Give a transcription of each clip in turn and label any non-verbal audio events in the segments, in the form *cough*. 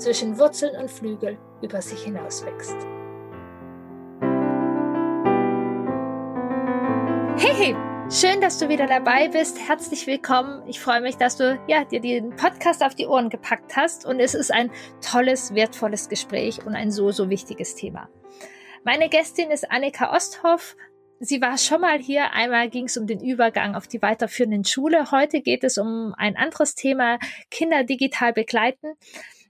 zwischen Wurzeln und Flügel über sich hinauswächst. Hey, hey, schön, dass du wieder dabei bist. Herzlich willkommen. Ich freue mich, dass du ja, dir den Podcast auf die Ohren gepackt hast und es ist ein tolles, wertvolles Gespräch und ein so, so wichtiges Thema. Meine Gästin ist Annika Osthoff. Sie war schon mal hier. Einmal ging es um den Übergang auf die weiterführenden Schule. Heute geht es um ein anderes Thema, Kinder digital begleiten.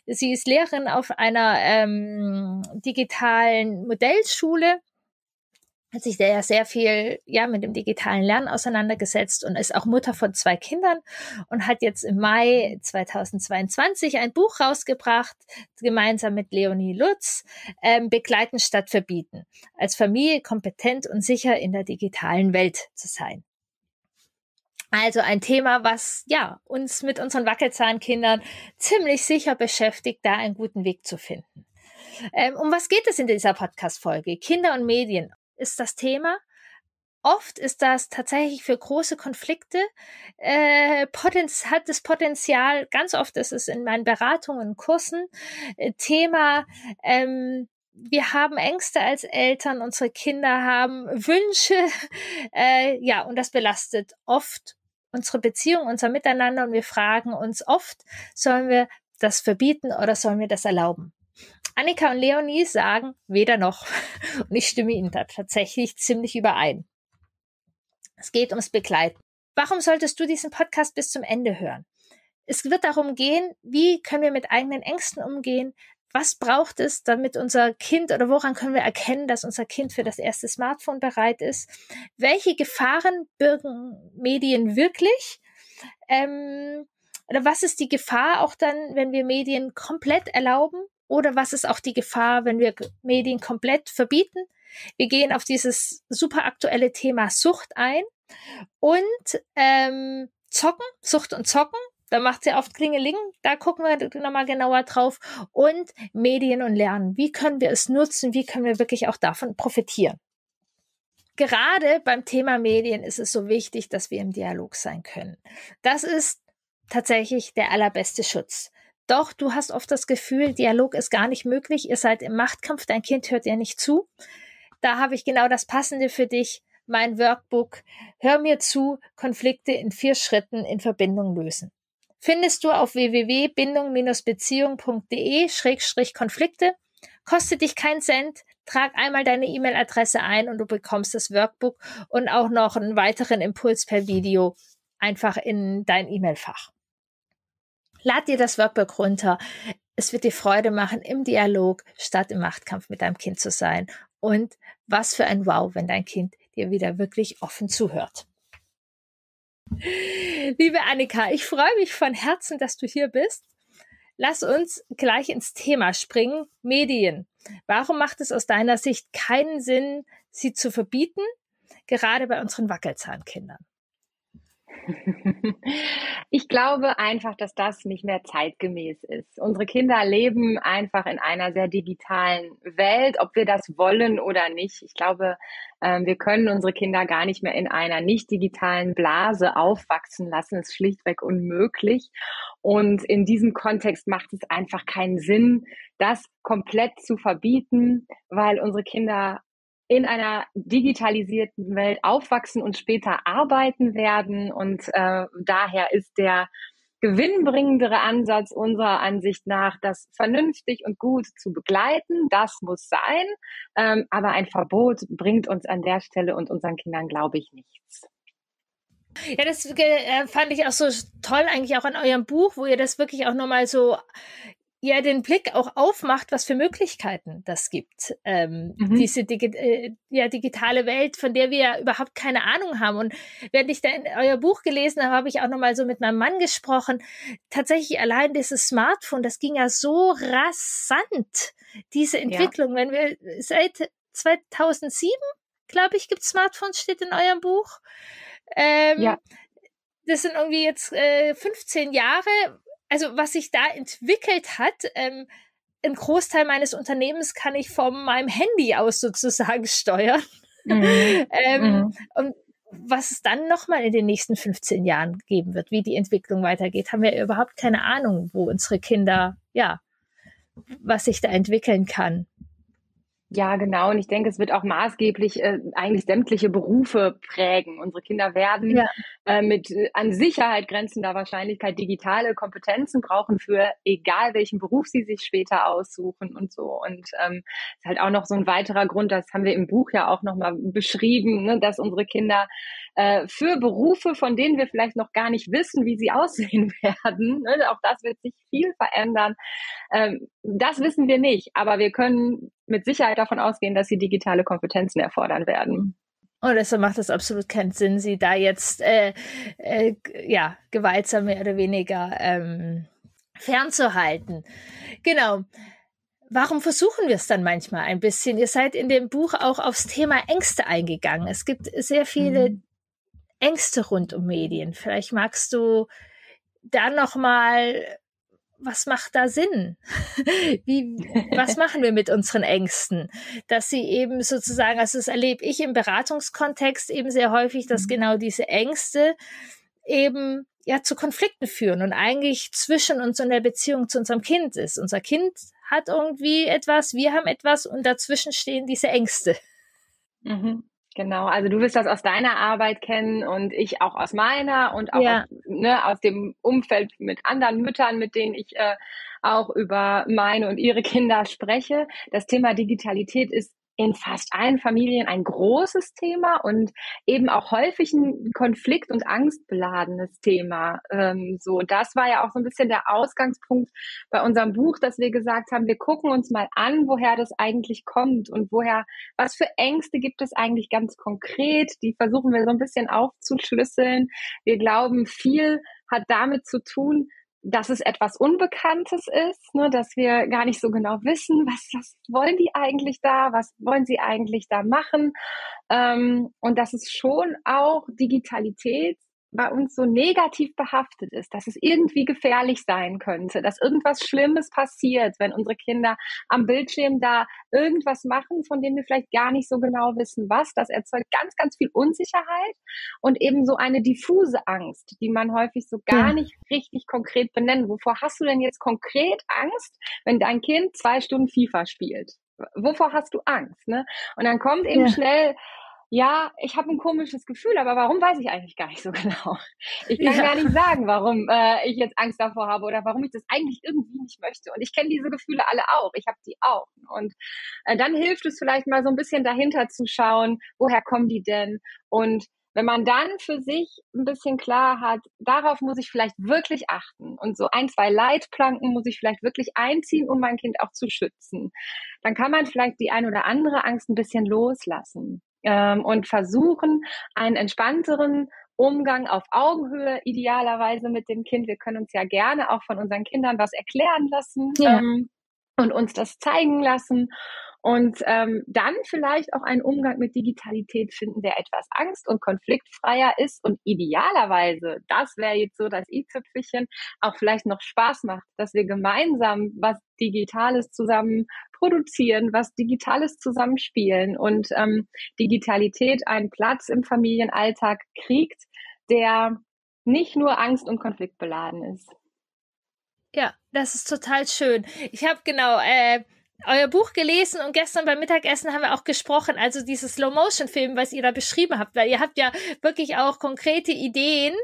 Sie ist Lehrerin auf einer ähm, digitalen Modellschule hat sich sehr, sehr viel ja mit dem digitalen Lernen auseinandergesetzt und ist auch Mutter von zwei Kindern und hat jetzt im Mai 2022 ein Buch rausgebracht, gemeinsam mit Leonie Lutz, ähm, Begleiten statt Verbieten, als Familie kompetent und sicher in der digitalen Welt zu sein. Also ein Thema, was ja uns mit unseren Wackelzahnkindern ziemlich sicher beschäftigt, da einen guten Weg zu finden. Ähm, um was geht es in dieser Podcast-Folge? Kinder und Medien ist das Thema. Oft ist das tatsächlich für große Konflikte, äh, hat das Potenzial, ganz oft ist es in meinen Beratungen Kursen, äh, Thema, ähm, wir haben Ängste als Eltern, unsere Kinder haben Wünsche, *laughs* äh, ja, und das belastet oft unsere Beziehung, unser Miteinander und wir fragen uns oft, sollen wir das verbieten oder sollen wir das erlauben? Annika und Leonie sagen weder noch. *laughs* Und ich stimme ihnen da tatsächlich ziemlich überein. Es geht ums Begleiten. Warum solltest du diesen Podcast bis zum Ende hören? Es wird darum gehen, wie können wir mit eigenen Ängsten umgehen? Was braucht es, damit unser Kind oder woran können wir erkennen, dass unser Kind für das erste Smartphone bereit ist? Welche Gefahren birgen Medien wirklich? Ähm, oder was ist die Gefahr auch dann, wenn wir Medien komplett erlauben? Oder was ist auch die Gefahr, wenn wir Medien komplett verbieten? Wir gehen auf dieses super aktuelle Thema Sucht ein und ähm, Zocken, Sucht und Zocken. Da macht sie oft Klingeling. Da gucken wir nochmal genauer drauf. Und Medien und Lernen. Wie können wir es nutzen? Wie können wir wirklich auch davon profitieren? Gerade beim Thema Medien ist es so wichtig, dass wir im Dialog sein können. Das ist tatsächlich der allerbeste Schutz. Doch du hast oft das Gefühl, Dialog ist gar nicht möglich. Ihr seid im Machtkampf, dein Kind hört dir nicht zu. Da habe ich genau das Passende für dich, mein Workbook. Hör mir zu, Konflikte in vier Schritten in Verbindung lösen. Findest du auf www.bindung-beziehung.de-konflikte. Kostet dich keinen Cent. Trag einmal deine E-Mail-Adresse ein und du bekommst das Workbook und auch noch einen weiteren Impuls per Video einfach in dein E-Mail-Fach. Lad dir das Workbook runter. Es wird dir Freude machen, im Dialog statt im Machtkampf mit deinem Kind zu sein. Und was für ein Wow, wenn dein Kind dir wieder wirklich offen zuhört. Liebe Annika, ich freue mich von Herzen, dass du hier bist. Lass uns gleich ins Thema springen. Medien. Warum macht es aus deiner Sicht keinen Sinn, sie zu verbieten? Gerade bei unseren Wackelzahnkindern. *laughs* Ich glaube einfach, dass das nicht mehr zeitgemäß ist. Unsere Kinder leben einfach in einer sehr digitalen Welt, ob wir das wollen oder nicht. Ich glaube, ähm, wir können unsere Kinder gar nicht mehr in einer nicht digitalen Blase aufwachsen lassen. Das ist schlichtweg unmöglich. Und in diesem Kontext macht es einfach keinen Sinn, das komplett zu verbieten, weil unsere Kinder in einer digitalisierten Welt aufwachsen und später arbeiten werden. Und äh, daher ist der gewinnbringendere Ansatz unserer Ansicht nach, das vernünftig und gut zu begleiten. Das muss sein. Ähm, aber ein Verbot bringt uns an der Stelle und unseren Kindern, glaube ich, nichts. Ja, das äh, fand ich auch so toll eigentlich auch an eurem Buch, wo ihr das wirklich auch nochmal so ja den Blick auch aufmacht, was für Möglichkeiten das gibt. Ähm, mhm. Diese Digi äh, ja, digitale Welt, von der wir ja überhaupt keine Ahnung haben. Und während ich da in euer Buch gelesen habe, habe ich auch nochmal so mit meinem Mann gesprochen. Tatsächlich allein dieses Smartphone, das ging ja so rasant, diese Entwicklung. Ja. Wenn wir seit 2007, glaube ich, gibt Smartphones, steht in eurem Buch. Ähm, ja. Das sind irgendwie jetzt äh, 15 Jahre also was sich da entwickelt hat, ähm, ein Großteil meines Unternehmens kann ich von meinem Handy aus sozusagen *laughs* steuern. Mhm. ähm, mhm. Und was es dann nochmal in den nächsten 15 Jahren geben wird, wie die Entwicklung weitergeht, haben wir überhaupt keine Ahnung, wo unsere Kinder, ja, was sich da entwickeln kann. Ja, genau. Und ich denke, es wird auch maßgeblich äh, eigentlich sämtliche Berufe prägen. Unsere Kinder werden ja. äh, mit äh, an Sicherheit grenzender Wahrscheinlichkeit digitale Kompetenzen brauchen für egal welchen Beruf sie sich später aussuchen und so. Und ähm, ist halt auch noch so ein weiterer Grund, das haben wir im Buch ja auch nochmal beschrieben, ne, dass unsere Kinder äh, für Berufe, von denen wir vielleicht noch gar nicht wissen, wie sie *laughs* aussehen werden, ne, auch das wird sich viel verändern. Ähm, das wissen wir nicht, aber wir können mit Sicherheit davon ausgehen, dass sie digitale Kompetenzen erfordern werden. Und deshalb macht es absolut keinen Sinn, sie da jetzt äh, äh, ja gewaltsam mehr oder weniger ähm, fernzuhalten. Genau. Warum versuchen wir es dann manchmal ein bisschen? Ihr seid in dem Buch auch aufs Thema Ängste eingegangen. Es gibt sehr viele mhm. Ängste rund um Medien. Vielleicht magst du da noch mal was macht da Sinn? *laughs* Wie, was machen wir mit unseren Ängsten? Dass sie eben sozusagen, also das erlebe ich im Beratungskontext eben sehr häufig, dass mhm. genau diese Ängste eben ja zu Konflikten führen und eigentlich zwischen uns und der Beziehung zu unserem Kind ist. Unser Kind hat irgendwie etwas, wir haben etwas und dazwischen stehen diese Ängste. Mhm. Genau, also du wirst das aus deiner Arbeit kennen und ich auch aus meiner und auch ja. aus, ne, aus dem Umfeld mit anderen Müttern, mit denen ich äh, auch über meine und ihre Kinder spreche. Das Thema Digitalität ist in fast allen Familien ein großes Thema und eben auch häufig ein konflikt- und angstbeladenes Thema. Ähm, so, das war ja auch so ein bisschen der Ausgangspunkt bei unserem Buch, dass wir gesagt haben, wir gucken uns mal an, woher das eigentlich kommt und woher, was für Ängste gibt es eigentlich ganz konkret. Die versuchen wir so ein bisschen aufzuschlüsseln. Wir glauben, viel hat damit zu tun, dass es etwas Unbekanntes ist, ne, dass wir gar nicht so genau wissen, *laughs* was, was wollen die eigentlich da, was wollen sie eigentlich da machen. Ähm, und dass es schon auch Digitalität bei uns so negativ behaftet ist, dass es irgendwie gefährlich sein könnte, dass irgendwas Schlimmes passiert, wenn unsere Kinder am Bildschirm da irgendwas machen, von dem wir vielleicht gar nicht so genau wissen, was. Das erzeugt ganz, ganz viel Unsicherheit und eben so eine diffuse Angst, die man häufig so gar ja. nicht richtig konkret benennen. Wovor hast du denn jetzt konkret Angst, wenn dein Kind zwei Stunden FIFA spielt? Wovor hast du Angst? Ne? Und dann kommt eben ja. schnell ja, ich habe ein komisches Gefühl, aber warum weiß ich eigentlich gar nicht so *laughs* genau. Ich kann ja. gar nicht sagen, warum äh, ich jetzt Angst davor habe oder warum ich das eigentlich irgendwie nicht möchte. Und ich kenne diese Gefühle alle auch. Ich habe die auch. Und äh, dann hilft es vielleicht mal so ein bisschen dahinter zu schauen, woher kommen die denn? Und wenn man dann für sich ein bisschen klar hat, darauf muss ich vielleicht wirklich achten und so ein, zwei Leitplanken muss ich vielleicht wirklich einziehen, um mein Kind auch zu schützen, dann kann man vielleicht die ein oder andere Angst ein bisschen loslassen ähm, und versuchen, einen entspannteren Umgang auf Augenhöhe idealerweise mit dem Kind. Wir können uns ja gerne auch von unseren Kindern was erklären lassen ja. ähm, und uns das zeigen lassen und ähm, dann vielleicht auch einen Umgang mit Digitalität finden, der etwas angst- und konfliktfreier ist und idealerweise, das wäre jetzt so das i-Tüpfelchen, auch vielleicht noch Spaß macht, dass wir gemeinsam was Digitales zusammen produzieren, was Digitales zusammenspielen und ähm, Digitalität einen Platz im Familienalltag kriegt, der nicht nur angst- und konfliktbeladen ist. Ja, das ist total schön. Ich habe genau äh, euer Buch gelesen und gestern beim Mittagessen haben wir auch gesprochen, also dieses Slow-Motion-Film, was ihr da beschrieben habt, weil ihr habt ja wirklich auch konkrete Ideen,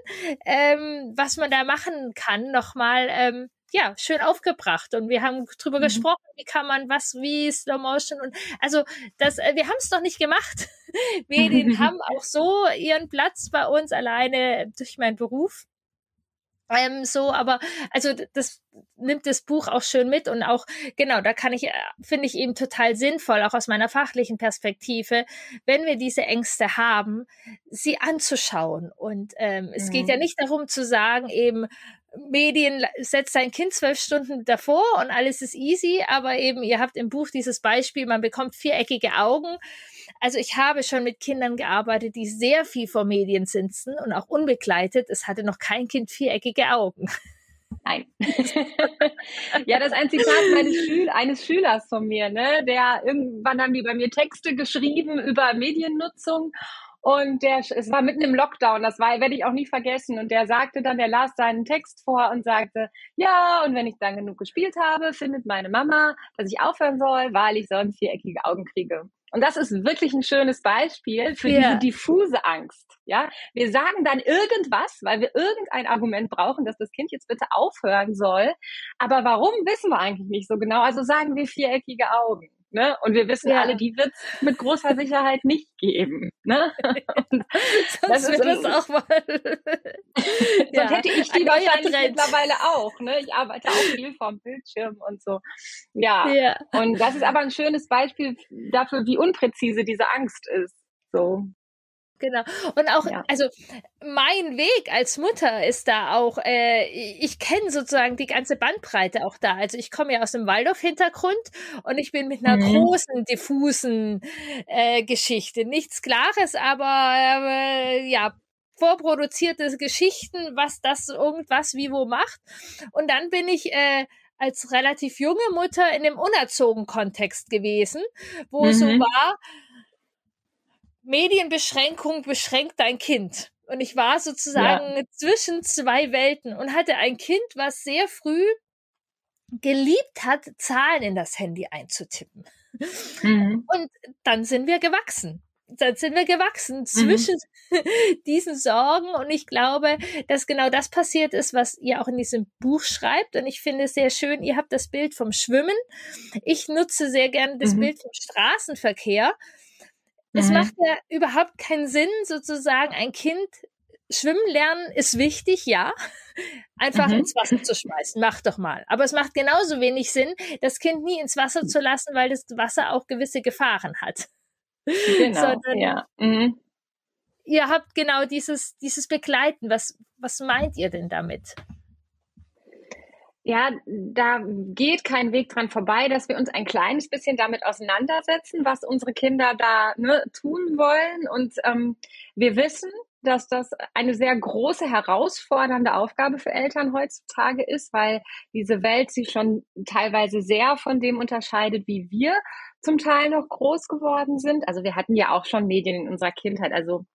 ähm, was man da machen kann, nochmal, ähm, ja, schön aufgebracht und wir haben drüber mhm. gesprochen, wie kann man was, wie Slow Motion und also das, äh, wir haben es noch nicht gemacht. *laughs* Medien haben auch so ihren Platz bei uns alleine durch meinen Beruf. Ähm, so, aber also das nimmt das Buch auch schön mit und auch genau, da kann ich äh, finde ich eben total sinnvoll auch aus meiner fachlichen Perspektive, wenn wir diese Ängste haben, sie anzuschauen und ähm, mhm. es geht ja mhm. nicht darum zu sagen eben Medien setzt sein Kind zwölf Stunden davor und alles ist easy, aber eben ihr habt im Buch dieses Beispiel, man bekommt viereckige Augen also ich habe schon mit Kindern gearbeitet, die sehr viel vor Medien sitzen und auch unbegleitet. Es hatte noch kein Kind viereckige Augen. Nein. *laughs* ja, das ist ein Zitat Schül eines Schülers von mir, ne? Der irgendwann haben die bei mir Texte geschrieben über Mediennutzung und der, es war mitten im Lockdown, das war, werde ich auch nie vergessen. Und der sagte dann, der las seinen Text vor und sagte, ja, und wenn ich dann genug gespielt habe, findet meine Mama, dass ich aufhören soll, weil ich sonst viereckige Augen kriege. Und das ist wirklich ein schönes Beispiel für yeah. diese diffuse Angst. Ja, wir sagen dann irgendwas, weil wir irgendein Argument brauchen, dass das Kind jetzt bitte aufhören soll. Aber warum wissen wir eigentlich nicht so genau? Also sagen wir viereckige Augen. Ne? Und wir wissen ja. alle, die wird es mit großer Sicherheit nicht geben. Ne? *laughs* *laughs* das wird es auch mal. *laughs* Sonst ja. hätte ich die wahrscheinlich mittlerweile auch. Ne? Ich arbeite auch viel vom Bildschirm und so. Ja. ja. Und das ist aber ein schönes Beispiel dafür, wie unpräzise diese Angst ist. So. Genau. Und auch, ja. also mein Weg als Mutter ist da auch, äh, ich kenne sozusagen die ganze Bandbreite auch da. Also ich komme ja aus dem Waldorf-Hintergrund und ich bin mit einer mhm. großen, diffusen äh, Geschichte. Nichts Klares, aber äh, ja, vorproduzierte Geschichten, was das irgendwas wie wo macht. Und dann bin ich äh, als relativ junge Mutter in dem unerzogen Kontext gewesen, wo mhm. so war, Medienbeschränkung beschränkt dein Kind. Und ich war sozusagen ja. zwischen zwei Welten und hatte ein Kind, was sehr früh geliebt hat, Zahlen in das Handy einzutippen. Mhm. *laughs* Und dann sind wir gewachsen. Dann sind wir gewachsen mhm. zwischen mhm. *laughs* diesen Sorgen. Und ich glaube, dass genau das passiert ist, was ihr auch in diesem Buch schreibt. Und ich finde es sehr schön, ihr habt das Bild vom Schwimmen. Ich nutze sehr gerne das mhm. Bild vom Straßenverkehr es mhm. macht ja überhaupt keinen Sinn, sozusagen ein Kind Schwimmen lernen ist wichtig, ja. *laughs* Einfach mhm. ins Wasser zu schmeißen, mach doch mal. Aber es macht genauso wenig Sinn, das Kind nie ins Wasser zu lassen, weil das Wasser auch gewisse Gefahren hat. *laughs* Genau, Sondern ja. Mhm. Ihr habt genau dieses, dieses Begleiten. Was, was meint ihr denn damit? Ja, da geht kein Weg dran vorbei, dass wir uns ein kleines bisschen damit auseinandersetzen, was unsere Kinder da ne, tun wollen. Und ähm, wir wissen, dass das eine sehr große, herausfordernde Aufgabe für Eltern heutzutage ist, weil diese Welt sich schon teilweise sehr von dem unterscheidet, wie wir zum Teil noch groß geworden sind. Also wir hatten ja auch schon Medien in unserer Kindheit. Also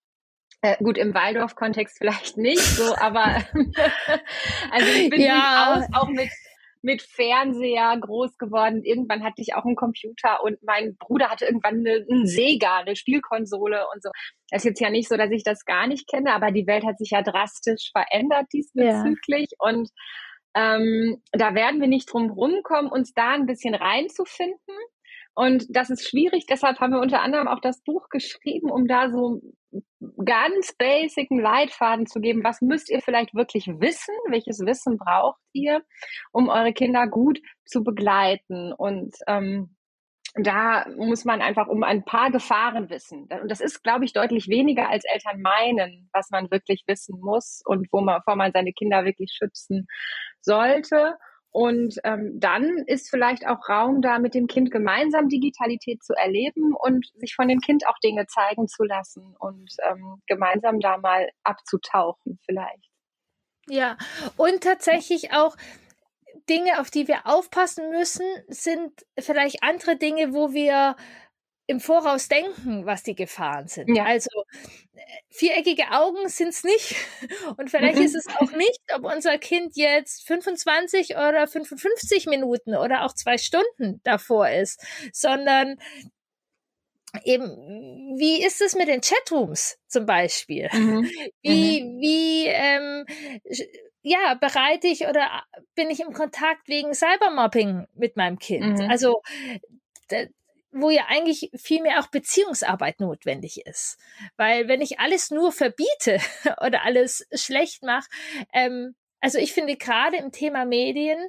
äh, gut, im Waldorf-Kontext vielleicht nicht so, aber *laughs* also ich bin ja. durchaus auch mit mit Fernseher groß geworden. Irgendwann hatte ich auch einen Computer und mein Bruder hatte irgendwann eine, einen Sega, eine Spielkonsole und so. Das ist jetzt ja nicht so, dass ich das gar nicht kenne, aber die Welt hat sich ja drastisch verändert diesbezüglich ja. und ähm, da werden wir nicht drum rumkommen, uns da ein bisschen reinzufinden. Und das ist schwierig, deshalb haben wir unter anderem auch das Buch geschrieben, um da so ganz basic einen Leitfaden zu geben. Was müsst ihr vielleicht wirklich wissen? Welches Wissen braucht ihr, um eure Kinder gut zu begleiten? Und ähm, da muss man einfach um ein paar Gefahren wissen. Und das ist, glaube ich, deutlich weniger als Eltern meinen, was man wirklich wissen muss und wo man, bevor man seine Kinder wirklich schützen sollte. Und ähm, dann ist vielleicht auch Raum da, mit dem Kind gemeinsam Digitalität zu erleben und sich von dem Kind auch Dinge zeigen zu lassen und ähm, gemeinsam da mal abzutauchen vielleicht. Ja, und tatsächlich auch Dinge, auf die wir aufpassen müssen, sind vielleicht andere Dinge, wo wir im Voraus denken, was die Gefahren sind. Ja. Also äh, viereckige Augen sind es nicht. *laughs* Und vielleicht mhm. ist es auch nicht, ob unser Kind jetzt 25 oder 55 Minuten oder auch zwei Stunden davor ist, sondern eben, wie ist es mit den Chatrooms zum Beispiel? Mhm. *laughs* Wie, mhm. wie, ähm, ja, bereite ich oder bin ich im Kontakt wegen Cybermobbing mit meinem Kind? Mhm. Also wo ja eigentlich viel mehr auch Beziehungsarbeit notwendig ist. Weil wenn ich alles nur verbiete *laughs* oder alles schlecht mache, ähm, also ich finde gerade im Thema Medien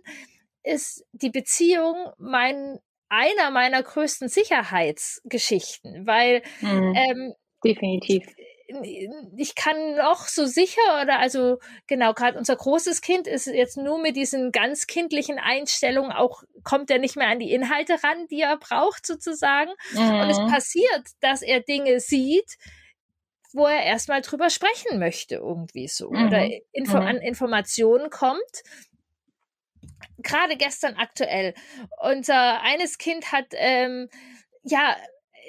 ist die Beziehung mein einer meiner größten Sicherheitsgeschichten, weil mhm. ähm, definitiv ich kann noch so sicher oder also genau gerade unser großes Kind ist jetzt nur mit diesen ganz kindlichen Einstellungen auch kommt er nicht mehr an die Inhalte ran, die er braucht sozusagen mhm. und es mhm. passiert, dass er Dinge sieht, wo er erstmal drüber sprechen möchte irgendwie so mhm. oder Info mhm. an Informationen kommt gerade gestern aktuell. Unser eines Kind hat ähm, ja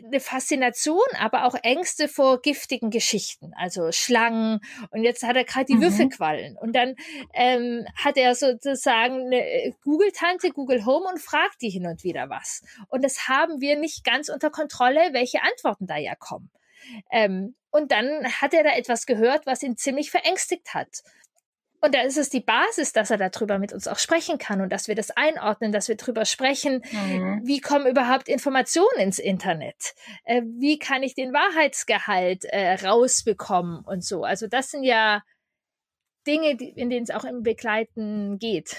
eine Faszination, aber auch Ängste vor giftigen Geschichten, also Schlangen. Und jetzt hat er gerade die mhm. Würfelquallen. Und dann ähm, hat er sozusagen eine Google-Tante, Google Home und fragt die hin und wieder was. Und das haben wir nicht ganz unter Kontrolle, welche Antworten da ja kommen. Ähm, und dann hat er da etwas gehört, was ihn ziemlich verängstigt hat. Und da ist es die Basis, dass er darüber mit uns auch sprechen kann und dass wir das einordnen, dass wir darüber sprechen, mhm. wie kommen überhaupt Informationen ins Internet? Äh, wie kann ich den Wahrheitsgehalt äh, rausbekommen und so? Also das sind ja Dinge, die, in denen es auch im Begleiten geht.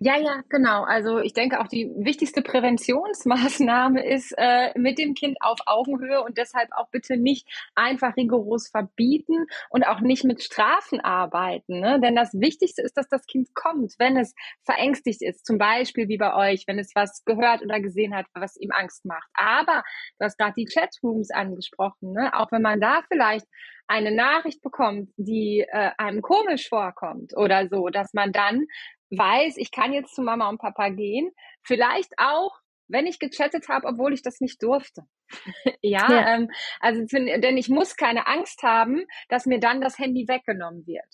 Ja, ja, genau. Also ich denke auch die wichtigste Präventionsmaßnahme ist äh, mit dem Kind auf Augenhöhe und deshalb auch bitte nicht einfach rigoros verbieten und auch nicht mit Strafen arbeiten. Ne? Denn das Wichtigste ist, dass das Kind kommt, wenn es verängstigt ist. Zum Beispiel wie bei euch, wenn es was gehört oder gesehen hat, was ihm Angst macht. Aber du hast gerade die Chatrooms angesprochen. Ne? Auch wenn man da vielleicht eine Nachricht bekommt, die äh, einem komisch vorkommt oder so, dass man dann weiß, ich kann jetzt zu Mama und Papa gehen. Vielleicht auch, wenn ich gechattet habe, obwohl ich das nicht durfte. *laughs* ja, ja. Ähm, also denn ich muss keine Angst haben, dass mir dann das Handy weggenommen wird.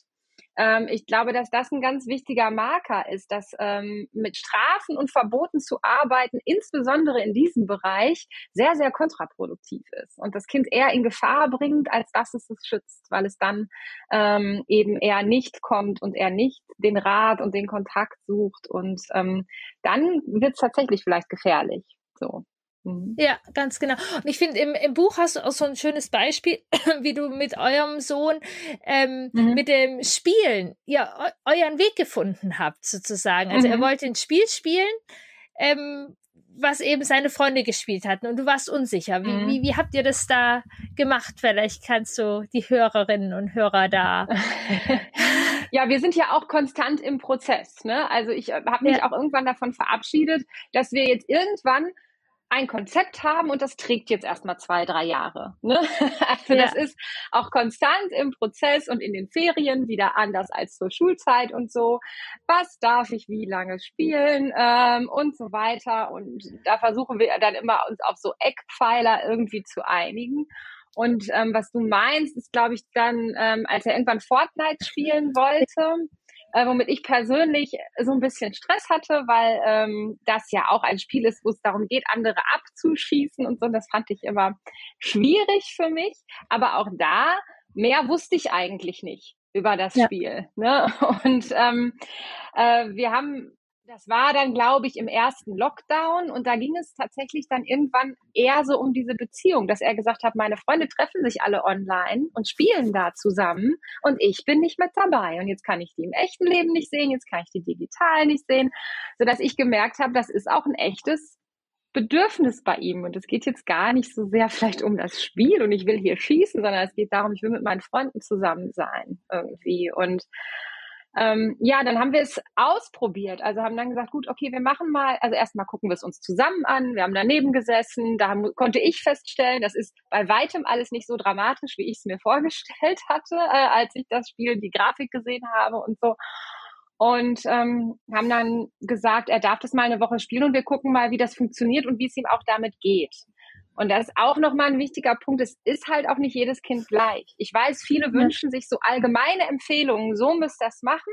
Ähm, ich glaube, dass das ein ganz wichtiger Marker ist, dass ähm, mit Strafen und Verboten zu arbeiten, insbesondere in diesem Bereich, sehr, sehr kontraproduktiv ist und das Kind eher in Gefahr bringt, als dass es es schützt, weil es dann ähm, eben eher nicht kommt und er nicht den Rat und den Kontakt sucht und ähm, dann wird es tatsächlich vielleicht gefährlich. So. Mhm. Ja, ganz genau. Und ich finde, im, im Buch hast du auch so ein schönes Beispiel, *clears throat* wie du mit eurem Sohn ähm, mhm. mit dem Spielen ja eu euren Weg gefunden habt, sozusagen. Also mhm. er wollte ein Spiel spielen, ähm, was eben seine Freunde gespielt hatten und du warst unsicher. Wie, mhm. wie, wie habt ihr das da gemacht? Vielleicht kannst du die Hörerinnen und Hörer da. *laughs* ja, wir sind ja auch konstant im Prozess. Ne? Also ich äh, habe mich ja. auch irgendwann davon verabschiedet, dass wir jetzt irgendwann ein Konzept haben und das trägt jetzt erstmal zwei, drei Jahre. Ne? *laughs* Also ja. das ist auch konstant im Prozess und in den Ferien wieder anders als zur Schulzeit und so. Was darf ich wie lange spielen ähm, und so weiter. Und da versuchen wir dann immer uns auf so Eckpfeiler irgendwie zu einigen. Und ähm, was du meinst, ist, glaube ich, dann, ähm, als er irgendwann Fortnite spielen wollte, äh, womit ich persönlich so ein bisschen Stress hatte, weil ähm, das ja auch ein Spiel ist, wo es darum geht, andere abzuschießen und so. Das fand ich immer schwierig für mich. Aber auch da, mehr wusste ich eigentlich nicht über das ja. Spiel. Ne? *laughs* Und ähm, äh, wir haben das war dann, glaube ich, im ersten Lockdown und da ging es tatsächlich dann irgendwann eher so um diese Beziehung, dass er gesagt hat, meine Freunde treffen sich alle online und spielen da zusammen und ich bin nicht mit dabei. Und jetzt kann ich die im echten Leben nicht sehen, jetzt kann ich die digital nicht sehen, sodass ich gemerkt habe, das ist auch ein echtes Bedürfnis bei ihm. Und es geht jetzt gar nicht so sehr vielleicht um das Spiel und ich will hier schießen, sondern es geht darum, ich will mit meinen Freunden zusammen sein irgendwie. Und ähm, ja, dann haben wir es ausprobiert. Also haben dann gesagt, gut, okay, wir machen mal, also erstmal gucken wir es uns zusammen an. Wir haben daneben gesessen. Da haben, konnte ich feststellen, das ist bei weitem alles nicht so dramatisch, wie ich es mir *laughs* vorgestellt hatte, äh, als ich das Spiel, die Grafik gesehen habe und so. Und ähm, haben dann gesagt, er darf das mal eine Woche spielen und wir gucken mal, wie das funktioniert und wie es ihm auch damit geht. Und das ist auch nochmal ein wichtiger Punkt. Es ist halt auch nicht jedes Kind gleich. Ich weiß, viele wünschen sich so allgemeine Empfehlungen. So müsst das machen.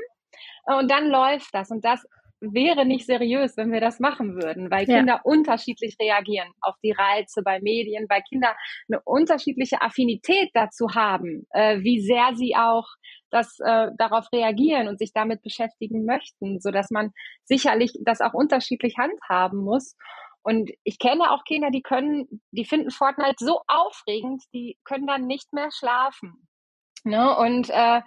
Und dann läuft das. Und das wäre nicht seriös, wenn wir das machen würden, weil Kinder ja. unterschiedlich reagieren auf die Reize bei Medien, weil Kinder eine unterschiedliche Affinität dazu haben, äh, wie sehr sie auch das äh, darauf reagieren und sich damit beschäftigen möchten, so dass man sicherlich das auch unterschiedlich handhaben muss. Und ich kenne auch Kinder, die können, die finden Fortnite so aufregend, die können dann nicht mehr schlafen. Ne? Und äh,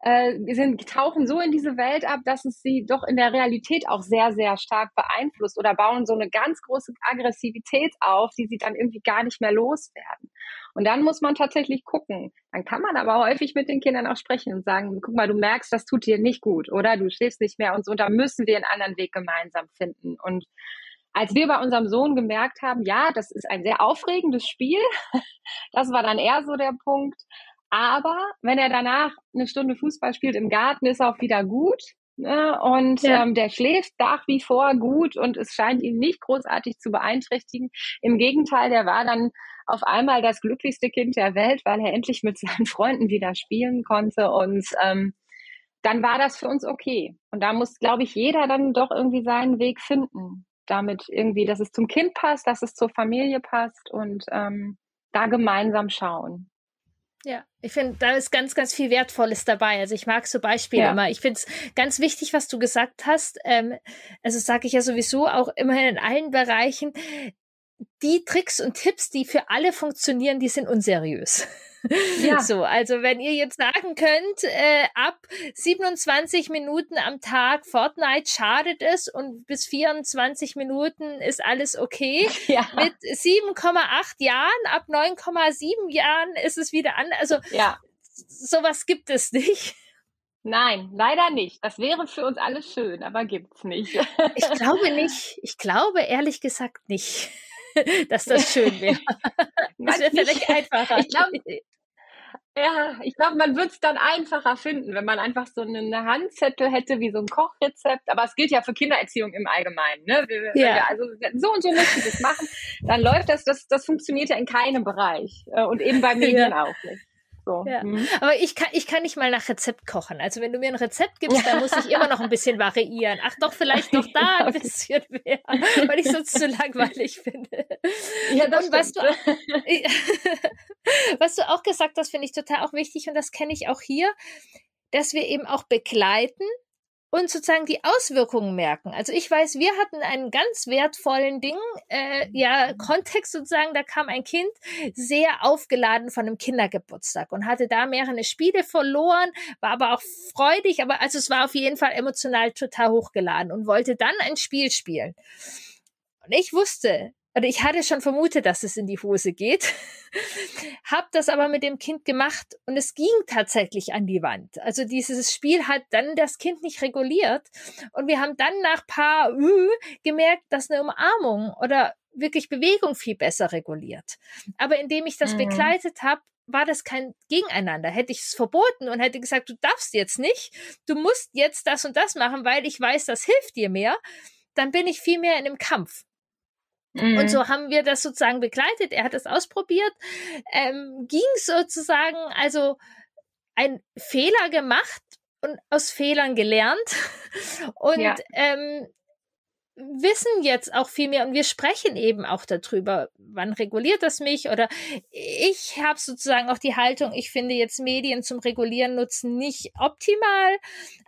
äh, sind, tauchen so in diese Welt ab, dass es sie doch in der Realität auch sehr, sehr stark beeinflusst oder bauen so eine ganz große Aggressivität auf, die sie dann irgendwie gar nicht mehr loswerden. Und dann muss man tatsächlich gucken. Dann kann man aber häufig mit den Kindern auch sprechen und sagen, guck mal, du merkst, das tut dir nicht gut oder du schläfst nicht mehr und so. Da müssen wir einen anderen Weg gemeinsam finden. Und als wir bei unserem Sohn gemerkt haben, ja, das ist ein sehr aufregendes Spiel, *laughs* das war dann eher so der Punkt. Aber wenn er danach eine Stunde Fußball spielt im Garten, ist er auch wieder gut. Ne? Und ja. ähm, der schläft nach wie vor gut und es scheint ihn nicht großartig zu beeinträchtigen. Im Gegenteil, der war dann auf einmal das glücklichste Kind der Welt, weil er endlich mit *laughs* seinen Freunden wieder spielen konnte. Und ähm, dann war das für uns okay. Und da muss, glaube ich, jeder dann doch irgendwie seinen Weg finden damit irgendwie, dass es zum Kind passt, dass es zur Familie passt und ähm, da gemeinsam schauen. Ja, ich finde, da ist ganz, ganz viel Wertvolles dabei. Also ich mag so Beispiele ja. immer. Ich finde es ganz wichtig, was du gesagt hast. Ähm, also sage ich ja sowieso auch immerhin in allen Bereichen die Tricks und Tipps, die für alle funktionieren, die sind unseriös. *laughs* Ja. *laughs* So, also wenn ihr jetzt sagen könnt, äh, ab 27 Minuten am Tag Fortnite schadet es und bis 24 Minuten ist alles okay. *laughs* Ja. Mit 7,8 Jahren, ab 9,7 Jahren ist es wieder an. Also ja. sowas gibt es nicht. Nein, leider nicht. Das wäre für uns alles schön, aber gibt's nicht. ich glaube nicht. Ich glaube ehrlich gesagt nicht. *laughs* dass das schön *laughs* wäre. das wäre vielleicht einfacher. Ich glaube, ja, ich glaube, man würde es dann einfacher finden, wenn man einfach so eine, Handzettel hätte wie so ein Kochrezept. Aber es gilt ja für Kindererziehung im Allgemeinen. Ne? Wir, ja. Also so und so müssen wir das machen. Dann läuft das, das, das funktioniert ja in keinem Bereich. Äh, und eben bei Medien ja. auch nicht. So. Ja. Mhm. Aber ich kann, ich kann nicht mal nach Rezept kochen. Also wenn du mir ein Rezept gibst, dann muss ich immer noch ein bisschen variieren. Ach doch, vielleicht noch da ein *laughs* bisschen mehr, weil ich sonst zu langweilig finde. Ja, das und was du, *laughs* was du auch gesagt hast, finde ich total auch wichtig und das kenne ich auch hier, dass wir eben auch begleiten und sozusagen die Auswirkungen merken. Also ich weiß, wir hatten einen ganz wertvollen Ding, äh, ja, Kontext sozusagen, da kam ein Kind sehr aufgeladen von einem Kindergeburtstag und hatte da mehrere Spiele verloren, war aber auch freudig, aber also es war auf jeden Fall emotional total hochgeladen und wollte dann ein Spiel spielen. Und ich wusste, oder ich hatte schon vermutet, dass es in die Hose geht, *laughs* habe das aber mit dem Kind gemacht und es ging tatsächlich an die Wand. Also dieses Spiel hat dann das Kind nicht reguliert und wir haben dann nach paar uh, gemerkt, dass eine Umarmung oder wirklich Bewegung viel besser reguliert. Aber indem ich das mhm. begleitet habe, war das kein Gegeneinander. Hätte ich es verboten und hätte gesagt, du darfst jetzt nicht, du musst jetzt das und das machen, weil ich weiß, das hilft dir mehr, dann bin ich viel mehr in einem Kampf. Mhm. Und so haben wir das sozusagen begleitet. Er hat es ausprobiert, ähm, ging sozusagen, also ein Fehler gemacht und aus Fehlern gelernt. *laughs* Und ja. ähm, wissen jetzt auch viel mehr und wir sprechen eben auch darüber, wann reguliert das mich? Oder ich habe sozusagen auch die Haltung, ich finde jetzt Medien zum Regulieren nutzen nicht optimal.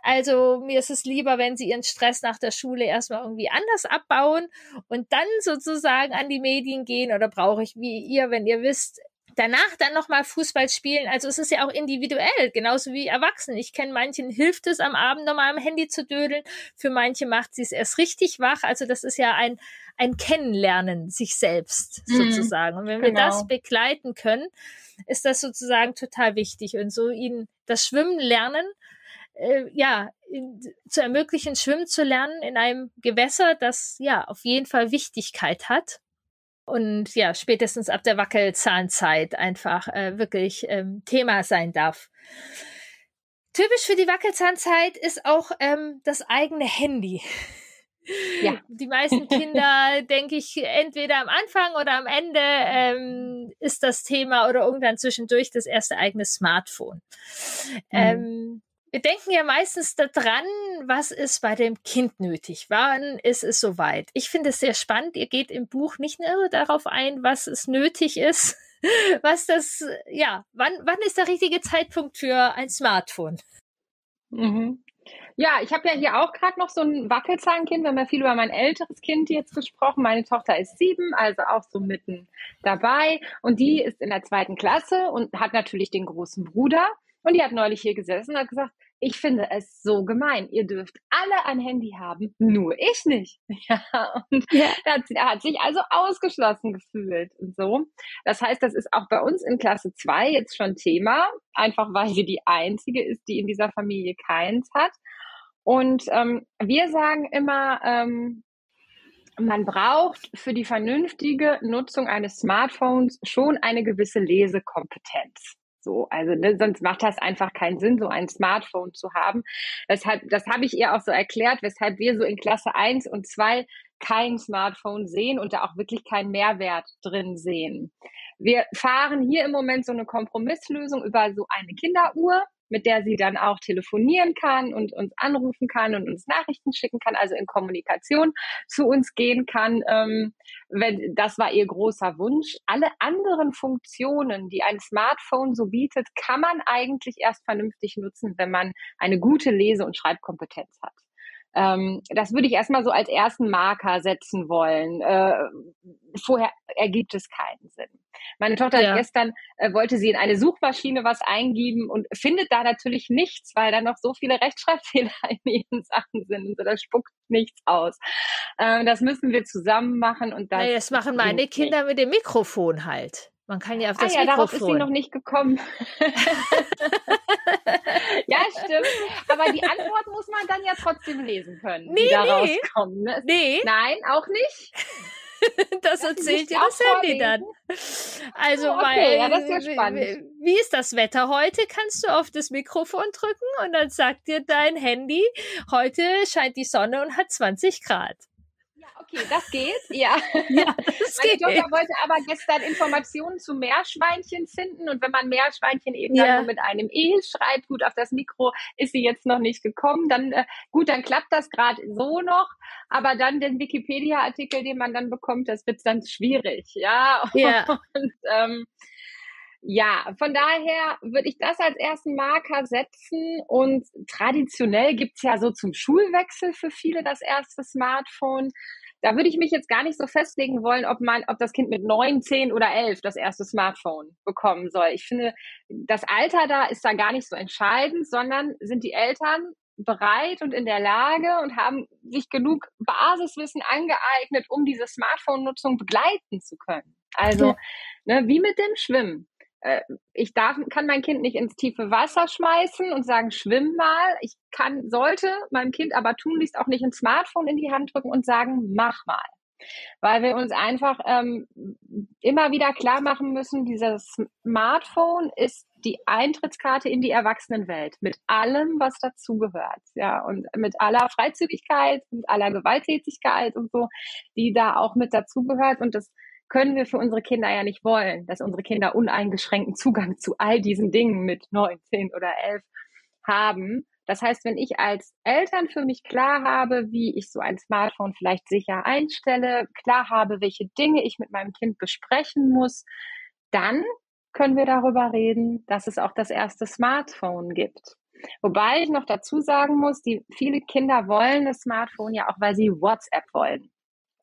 Also mir ist es lieber, wenn sie ihren Stress nach der Schule erstmal irgendwie anders abbauen und dann sozusagen an die Medien gehen. Oder brauche ich wie ihr, wenn ihr wisst, danach dann nochmal Fußball spielen. Also es ist ja auch individuell, genauso wie Erwachsene. Ich kenne manchen hilft es am Abend nochmal am Handy zu dödeln. Für manche macht sie es erst richtig wach. Also das ist ja ein, ein Kennenlernen sich selbst mhm. sozusagen. Und wenn wir genau. das begleiten können, ist das sozusagen total wichtig. Und so ihnen das Schwimmen lernen, äh, ja, zu ermöglichen, schwimmen zu lernen in einem Gewässer, das ja auf jeden Fall Wichtigkeit hat und ja, spätestens ab der Wackelzahnzeit einfach äh, wirklich ähm, Thema sein darf. Typisch für die Wackelzahnzeit ist auch ähm, das eigene Handy. Ja. *laughs* Die meisten Kinder, *laughs* denke ich, entweder am Anfang oder am Ende ähm, ist das Thema oder irgendwann zwischendurch das erste eigene Smartphone. Mhm. Ähm, wir denken ja meistens daran, was ist bei dem Kind nötig? Wann ist es soweit? Ich finde es sehr spannend. Ihr geht im Buch nicht nur darauf ein, was es nötig ist, *laughs* was das, ja, wann, wann ist der richtige Zeitpunkt für ein Smartphone? Mhm. Ja, ich habe ja hier auch gerade noch so ein Wackelzahnkind. Wir haben ja viel über mein älteres Kind jetzt gesprochen. Meine Tochter ist sieben, also auch so mitten dabei. Und die ist in der zweiten Klasse und hat natürlich den großen Bruder Und die hat neulich hier gesessen und hat gesagt, ich finde es so gemein. Ihr dürft alle ein Handy haben, nur ich nicht. *laughs* Ja, und ja. Er, hat, hat sich also ausgeschlossen gefühlt und so. Das heißt, das ist auch bei uns in Klasse 2 jetzt schon Thema, einfach weil sie die einzige ist, die in dieser Familie keins hat. Und ähm, wir sagen immer, ähm, man braucht für die vernünftige Nutzung eines Smartphones schon eine gewisse Lesekompetenz. So, also ne, sonst macht das einfach keinen Sinn, so ein Smartphone zu haben. Weshalb, das habe ich ihr auch so erklärt, weshalb wir so in Klasse 1 und 2 kein Smartphone sehen und da auch wirklich keinen Mehrwert drin sehen. Wir fahren hier im Moment so eine Kompromisslösung über so eine Kinderuhr mit der sie dann auch telefonieren kann und uns anrufen kann und uns Nachrichten schicken kann, also in Kommunikation zu uns gehen kann. Ähm, wenn, das war ihr großer Wunsch. Alle anderen Funktionen, die ein Smartphone so bietet, kann man eigentlich erst vernünftig nutzen, wenn man eine gute Lese- und Schreibkompetenz hat. Ähm, das würde ich erstmal so als ersten Marker setzen wollen. Äh, vorher ergibt es keinen Sinn. Meine Tochter ja. gestern äh, wollte sie in eine Suchmaschine was eingeben und findet da natürlich nichts, weil da noch so viele Rechtschreibfehler *laughs* in ihren Sachen sind. Und so, das spuckt nichts aus. Ähm, das müssen wir zusammen machen und das. Nee, das machen meine Kinder nicht. mit dem Mikrofon halt. Man kann ja auf das ah, ja, Mikrofon. darauf ist sie noch nicht gekommen. *laughs* ja, stimmt. Aber die Antwort muss man dann ja trotzdem lesen können, nee, die da nee. rauskommen. Ne? Nee. Nein, auch nicht. *laughs* das erzählt dir das Handy dann. Also, oh, okay, weil, ja, das ist ja spannend. Wie ist das Wetter heute? Kannst du auf das Mikrofon drücken und dann sagt dir dein Handy, heute scheint die Sonne und hat 20 Grad okay, das geht, ja. ja *laughs* das Meine geht. Tochter wollte aber gestern Informationen zu Meerschweinchen finden und wenn man Meerschweinchen eben ja. dann nur mit einem E schreibt, gut, auf das Mikro ist sie jetzt noch nicht gekommen, dann äh, gut, dann klappt das gerade so noch, aber dann den Wikipedia-Artikel, den man dann bekommt, das wird dann schwierig, ja. *laughs* ja. Und ähm, ja, von daher würde ich das als ersten Marker setzen. Und traditionell gibt's ja so zum Schulwechsel für viele das erste Smartphone. Da würde ich mich jetzt gar nicht so festlegen wollen, ob man, ob das Kind mit neun, zehn oder elf das erste Smartphone bekommen soll. Ich finde, das Alter da ist da gar nicht so entscheidend, sondern sind die Eltern bereit und in der Lage und haben sich genug Basiswissen angeeignet, um diese Smartphone-Nutzung begleiten zu können. Also, ja. ne, wie mit dem Schwimmen ich darf, kann mein Kind nicht ins tiefe Wasser schmeißen und sagen, schwimm mal. Ich kann, sollte meinem Kind aber tunlichst auch nicht ein Smartphone in die Hand drücken und sagen, mach mal. Weil wir uns einfach ähm, immer wieder klar machen müssen, dieses Smartphone ist die Eintrittskarte in die Erwachsenenwelt mit allem, was dazugehört. Ja, und mit aller Freizügigkeit und aller Gewalttätigkeit und so, die da auch mit dazugehört. Und das können wir für unsere Kinder ja nicht wollen, dass unsere Kinder uneingeschränkten Zugang zu all diesen Dingen mit neun, zehn oder elf haben. Das heißt, wenn ich als Eltern für mich klar habe, wie ich so ein Smartphone vielleicht sicher einstelle, klar habe, welche Dinge ich mit meinem Kind besprechen muss, dann können wir darüber reden, dass es auch das erste Smartphone gibt. Wobei ich noch dazu sagen muss, die viele Kinder wollen das Smartphone ja auch, weil sie WhatsApp wollen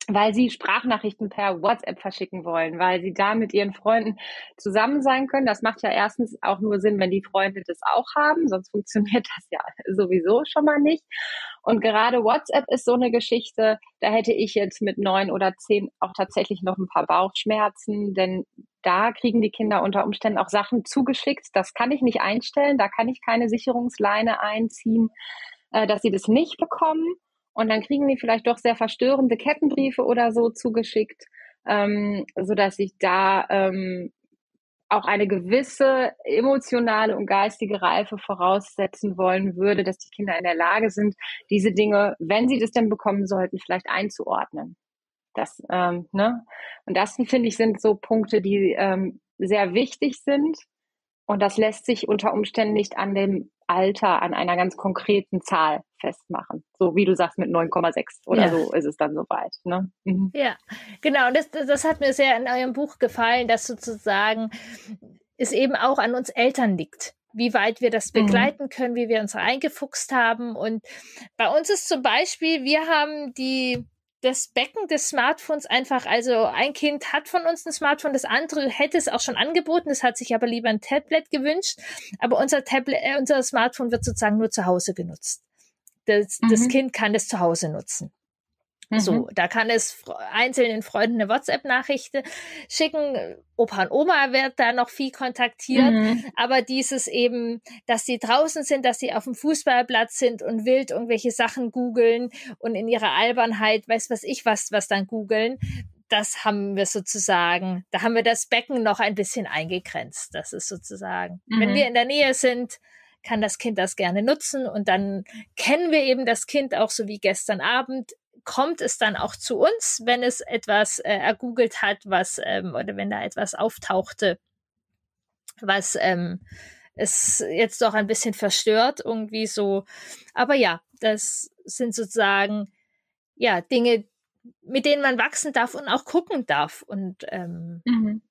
weil sie Sprachnachrichten per WhatsApp verschicken wollen, weil sie da mit ihren Freunden zusammen sein können. Das macht ja erstens auch nur Sinn, wenn die Freunde das auch haben, sonst funktioniert das ja *laughs* sowieso schon mal nicht. Und gerade WhatsApp ist so eine Geschichte, da hätte ich jetzt mit neun oder zehn auch tatsächlich noch ein paar Bauchschmerzen, denn da kriegen die Kinder unter Umständen auch Sachen zugeschickt. Das kann ich nicht einstellen, da kann ich keine Sicherungsleine einziehen, äh, dass sie das nicht bekommen. Und dann kriegen die vielleicht doch sehr verstörende Kettenbriefe oder so zugeschickt, ähm, so dass ich da ähm, auch eine gewisse emotionale und geistige Reife voraussetzen wollen würde, dass die Kinder in der Lage sind, diese Dinge, wenn sie das denn bekommen sollten, vielleicht einzuordnen. Das, ähm, ne? Und das finde ich sind so Punkte, die ähm, sehr wichtig sind. Und das lässt sich unter Umständen nicht an dem Alter an einer ganz konkreten Zahl festmachen. So wie du sagst mit 9,6 oder ja. so ist es dann soweit. Ne? Mhm. Ja, genau. Und das, das hat mir sehr in eurem Buch gefallen, dass sozusagen es eben auch an uns Eltern liegt wie weit wir das mhm. begleiten können, wie wir uns eingefuchst haben. Und bei uns ist zum Beispiel, wir haben die das Becken des Smartphones einfach, also ein Kind hat von uns ein Smartphone, das andere hätte es auch schon angeboten, das hat sich aber lieber ein Tablet gewünscht, aber unser Tablet, äh, unser Smartphone wird sozusagen nur zu Hause genutzt. Das, mhm. das Kind kann es zu Hause nutzen. Mhm. So, da kann es einzelnen Freunden eine WhatsApp-Nachricht schicken. Opa und Oma wird da noch viel kontaktiert. Mhm. Aber dieses eben, dass sie draußen sind, dass sie auf dem Fußballplatz sind und wild irgendwelche Sachen googeln und in ihrer Albernheit, weiß was ich was, was dann googeln. Das haben wir sozusagen, da haben wir das Becken noch ein bisschen eingegrenzt. Das ist sozusagen, mhm. wenn wir in der Nähe sind, kann das Kind das gerne nutzen und dann kennen wir eben das Kind auch so wie gestern Abend kommt es dann auch zu uns, wenn es etwas äh, ergoogelt hat, was ähm, oder wenn da etwas auftauchte, was ähm, es jetzt doch ein bisschen verstört, irgendwie so. Aber ja, das sind sozusagen ja Dinge, mit denen man wachsen darf und auch gucken darf. Und ähm, mhm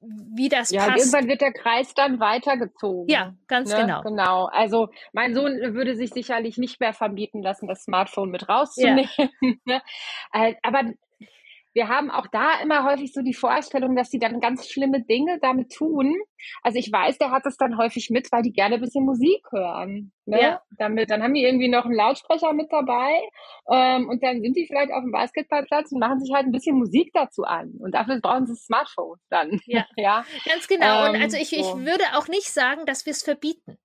wie das ja, passt. Irgendwann wird der Kreis dann weitergezogen. Ja, ganz ne? genau. Genau. Also mein Sohn würde sich sicherlich nicht mehr verbieten lassen, das Smartphone mit rauszunehmen. Ja. *laughs* Ne? Äh, aber wir haben auch da immer häufig so die Vorstellung, dass die dann ganz schlimme Dinge damit tun. Also ich weiß, der hat es dann häufig mit, weil die gerne ein bisschen Musik hören. Ne? Ja. Damit, dann haben die irgendwie noch einen Lautsprecher mit dabei ähm, und dann sind die vielleicht auf dem Basketballplatz und machen sich halt ein bisschen Musik dazu an. Und dafür brauchen sie das Smartphone dann. Ja, *laughs* ja. ganz genau. Ähm, und also ich, so. ich würde auch nicht sagen, dass wir es verbieten.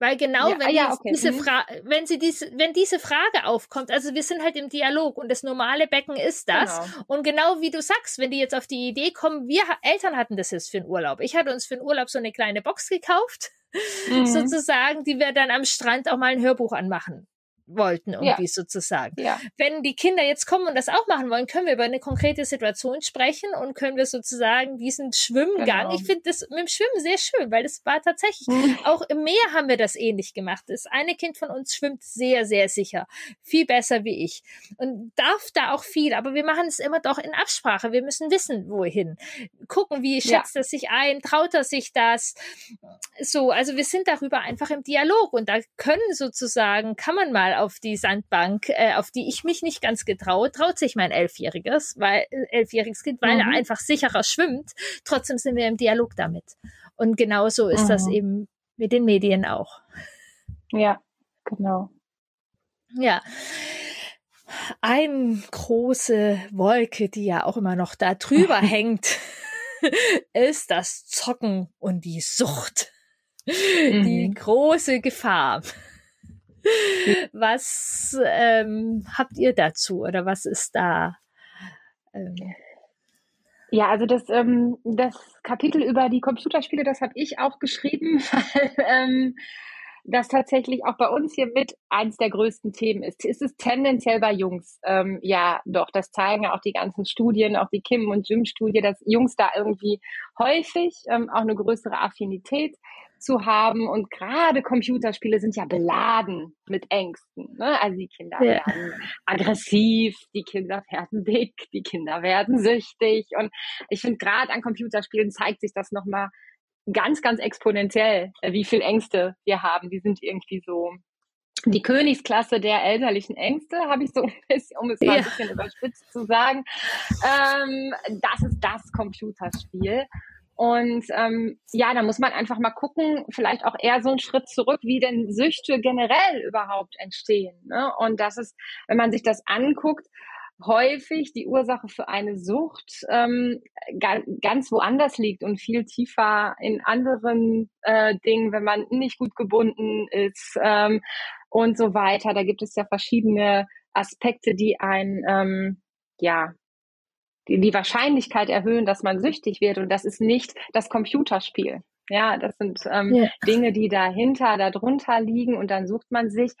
Weil genau, ja, wenn, ja, okay. diese mhm. wenn sie diese, wenn diese Frage aufkommt, also wir sind halt im Dialog und das normale Becken ist das. Genau. Und genau wie du sagst, wenn die jetzt auf die Idee kommen, wir Eltern hatten das jetzt für den Urlaub. Ich hatte uns für den Urlaub so eine kleine Box gekauft, *laughs* mhm. sozusagen, die wir dann am Strand auch mal ein Hörbuch anmachen wollten, irgendwie ja. sozusagen. Ja. Wenn die Kinder jetzt kommen und das auch machen wollen, können wir über eine konkrete Situation sprechen und können wir sozusagen diesen Schwimmgang, genau. ich finde das mit dem Schwimmen sehr schön, weil das war tatsächlich, mhm. *laughs* auch im Meer haben wir das ähnlich gemacht. Das eine Kind von uns schwimmt sehr, sehr sicher, viel besser wie ich und darf da auch viel, aber wir machen es immer doch in Absprache. Wir müssen wissen, wohin. Gucken, wie schätzt ja. er sich ein, traut er sich das? So, also wir sind darüber einfach im Dialog und da können sozusagen, kann man mal auf die Sandbank, äh, auf die ich mich nicht ganz getraut, traut sich mein elfjähriges, weil äh, elfjähriges Kind, weil mhm. er einfach sicherer schwimmt. Trotzdem sind wir im Dialog damit. Und genauso ist mhm. das eben mit den Medien auch. Ja, genau. Ja. Eine große Wolke, die ja auch immer noch da drüber *laughs* hängt, *laughs* ist das Zocken und die Sucht. Mhm. Die große Gefahr. *laughs* was ähm, habt ihr dazu oder was ist da? Ähm, ja, also das, ähm, das Kapitel über die Computerspiele, das habe ich auch geschrieben, *laughs* weil ähm, das tatsächlich auch bei uns hier mit eins der größten Themen ist. Ist es tendenziell bei Jungs? Ähm, ja, doch, das zeigen ja auch die ganzen Studien, auch die Kim- und Jim-Studie, dass Jungs da irgendwie häufig ähm, auch eine größere Affinität zu haben. Und gerade Computerspiele sind ja beladen mit Ängsten. Ne? Also die Kinder ja. werden aggressiv, die Kinder *laughs* werden dick, die Kinder werden süchtig. Und ich finde, gerade an Computerspielen zeigt sich das nochmal ganz, ganz exponentiell, äh, wie viel Ängste wir haben. Die sind irgendwie so die Königsklasse der elterlichen Ängste, habe ich so ein bisschen, um es mal ja. ein bisschen überspitzt zu sagen. Ähm, das ist das Computerspiel. Und ähm, ja, da muss man einfach mal gucken, vielleicht auch eher so einen Schritt zurück, wie denn Süchte generell überhaupt entstehen. Ne? Und das ist, wenn man sich das anguckt, häufig die Ursache für eine Sucht ähm, ganz woanders liegt und viel tiefer in anderen äh, Dingen, wenn man nicht gut gebunden ist ähm, und so weiter. Da gibt es ja verschiedene Aspekte, die ein ähm, ja die, die Wahrscheinlichkeit erhöhen, dass man süchtig wird. Und das ist nicht das Computerspiel. Ja, das sind ähm, ja. Dinge, die dahinter, darunter liegen. Und dann sucht man sich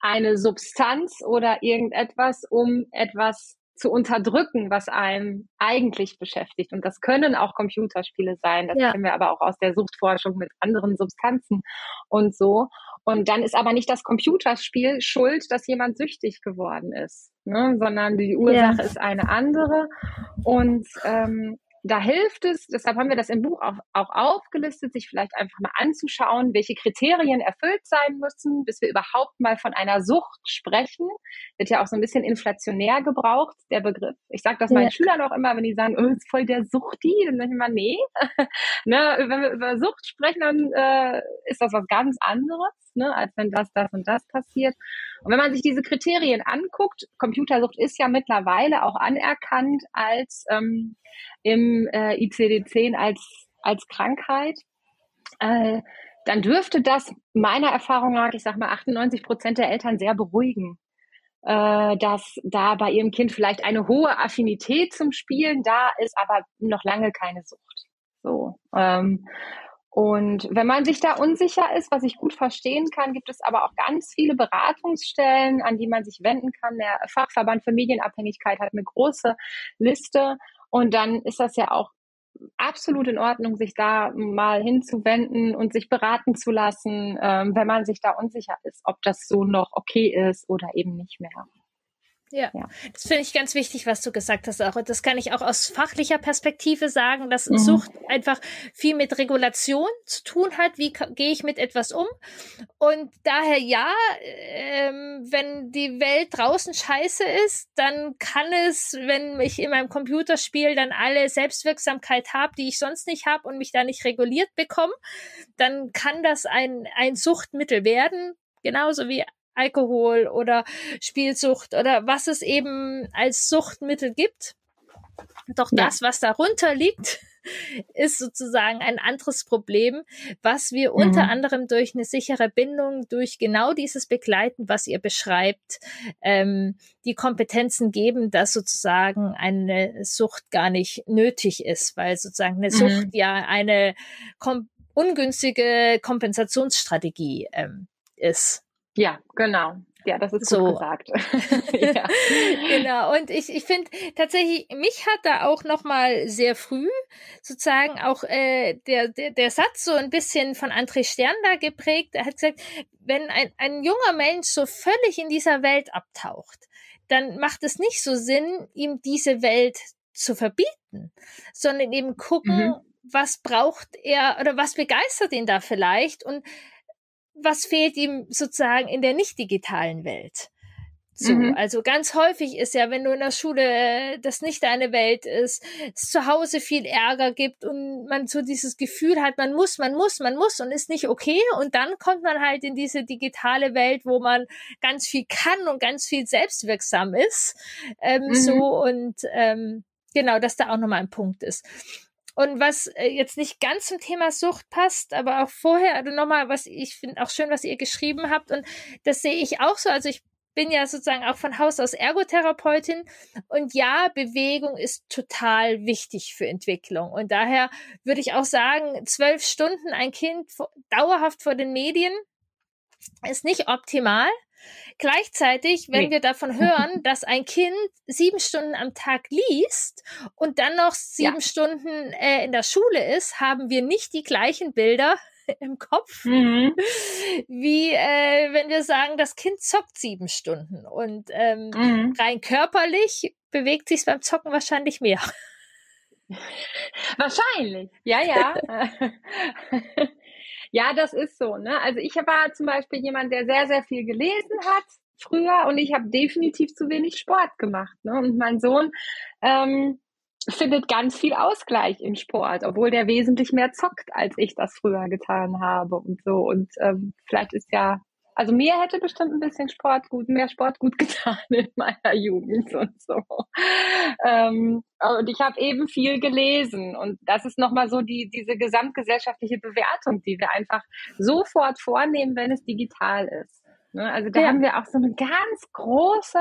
eine Substanz oder irgendetwas, um etwas zu unterdrücken, was einem eigentlich beschäftigt. Und das können auch Computerspiele sein. Das ja. kennen wir aber auch aus der Suchtforschung mit anderen Substanzen und so. Und dann ist aber nicht das Computerspiel schuld, dass jemand süchtig geworden ist, ne? sondern die Ursache ja. ist eine andere. Und ähm, da hilft es, deshalb haben wir das im Buch auch, auch aufgelistet, sich vielleicht einfach mal anzuschauen, welche Kriterien erfüllt sein müssen, bis wir überhaupt mal von einer Sucht sprechen. Wird ja auch so ein bisschen inflationär gebraucht, der Begriff. Ich sage das ja. meinen Schülern auch immer, wenn die sagen, oh, ist voll der Suchti, dann sage ich immer, nee. *laughs* ne, wenn wir über Sucht sprechen, dann äh, ist das was ganz anderes, ne, als wenn das, das und das passiert. Und wenn man sich diese Kriterien anguckt, Computersucht ist ja mittlerweile auch anerkannt als ähm, im äh, ICD-10 als, als Krankheit, äh, dann dürfte das meiner Erfahrung nach, ich sage mal, 98 Prozent der Eltern sehr beruhigen, äh, dass da bei ihrem Kind vielleicht eine hohe Affinität zum Spielen da ist, aber noch lange keine Sucht. So. Ähm, und wenn man sich da unsicher ist, was ich gut verstehen kann, gibt es aber auch ganz viele Beratungsstellen, an die man sich wenden kann. Der Fachverband für Medienabhängigkeit hat eine große Liste. Und dann ist das ja auch absolut in Ordnung, sich da mal hinzuwenden und sich beraten zu lassen, ähm, wenn man sich da unsicher ist, ob das so noch okay ist oder eben nicht mehr. Ja, ja. das finde ich ganz wichtig, was du gesagt hast auch. Und das kann ich auch aus fachlicher Perspektive sagen, dass mhm. Sucht einfach viel mit Regulation zu tun hat. Wie gehe ich mit etwas um? Und daher ja, ähm, wenn die Welt draußen scheiße ist, dann kann es, wenn ich in meinem Computerspiel dann alle Selbstwirksamkeit habe, die ich sonst nicht habe und mich da nicht reguliert bekomme, dann kann das ein, ein Suchtmittel werden. Genauso wie Alkohol oder Spielsucht oder was es eben als Suchtmittel gibt. Doch ja. das, was darunter liegt, *laughs* ist sozusagen ein anderes Problem, was wir mhm. unter anderem durch eine sichere Bindung, durch genau dieses Begleiten, was ihr beschreibt, ähm, die Kompetenzen geben, dass sozusagen eine Sucht gar nicht nötig ist, weil sozusagen eine mhm. Sucht ja eine kom ungünstige Kompensationsstrategie ähm, ist. Ja, genau. Ja, das ist so gut gesagt. *laughs* *laughs* ja. genau. Und ich, ich finde tatsächlich, mich hat da auch noch mal sehr früh sozusagen auch äh, der, der, der Satz so ein bisschen von André Stern da geprägt. Er hat gesagt, wenn ein, ein junger Mensch so völlig in dieser Welt abtaucht, dann macht es nicht so Sinn, ihm diese Welt zu verbieten, sondern eben gucken, mhm. was braucht er oder was begeistert ihn da vielleicht und was fehlt ihm sozusagen in der nicht digitalen Welt? So, mhm. also ganz häufig ist ja, wenn du in der Schule äh, das nicht deine Welt ist, es zu Hause viel Ärger gibt und man so dieses Gefühl hat, man muss, man muss, man muss und ist nicht okay und dann kommt man halt in diese digitale Welt, wo man ganz viel kann und ganz viel selbstwirksam ist, ähm, mhm. so und ähm, genau, dass da auch nochmal ein Punkt ist. Und was äh, jetzt nicht ganz zum Thema Sucht passt, aber auch vorher, also nochmal, was ich finde auch schön, was ihr geschrieben habt. Und das sehe ich auch so. Also ich bin ja sozusagen auch von Haus aus Ergotherapeutin. Und ja, Bewegung ist total wichtig für Entwicklung. Und daher würde ich auch sagen, zwölf Stunden ein Kind dauerhaft vor den Medien ist nicht optimal. Gleichzeitig, wenn nee. wir davon *laughs* hören, dass ein Kind sieben Stunden am Tag liest und dann noch sieben ja. Stunden äh, in der Schule ist, haben wir nicht die gleichen Bilder *laughs* im Kopf, mhm. *laughs* wie äh, wenn wir sagen, das Kind zockt sieben Stunden. Und ähm, mhm. rein körperlich bewegt sich beim Zocken wahrscheinlich mehr. Wahrscheinlich, ja, ja. Ja, das ist so. Ne? Also ich war zum Beispiel jemand, der sehr, sehr viel gelesen hat früher und ich habe definitiv zu wenig Sport gemacht. Ne? Und mein Sohn ähm, findet ganz viel Ausgleich im Sport, obwohl der wesentlich mehr zockt, als ich das früher getan habe und so. Und ähm, vielleicht ist ja also mir hätte bestimmt ein bisschen Sport gut, mehr Sport gut *laughs* getan in meiner Jugend und so. Ähm, und ich habe eben viel gelesen und das ist nochmal so die, diese gesamtgesellschaftliche Bewertung, die wir einfach sofort vornehmen, wenn es digital ist. Ne? Also da ja. haben wir auch so eine ganz große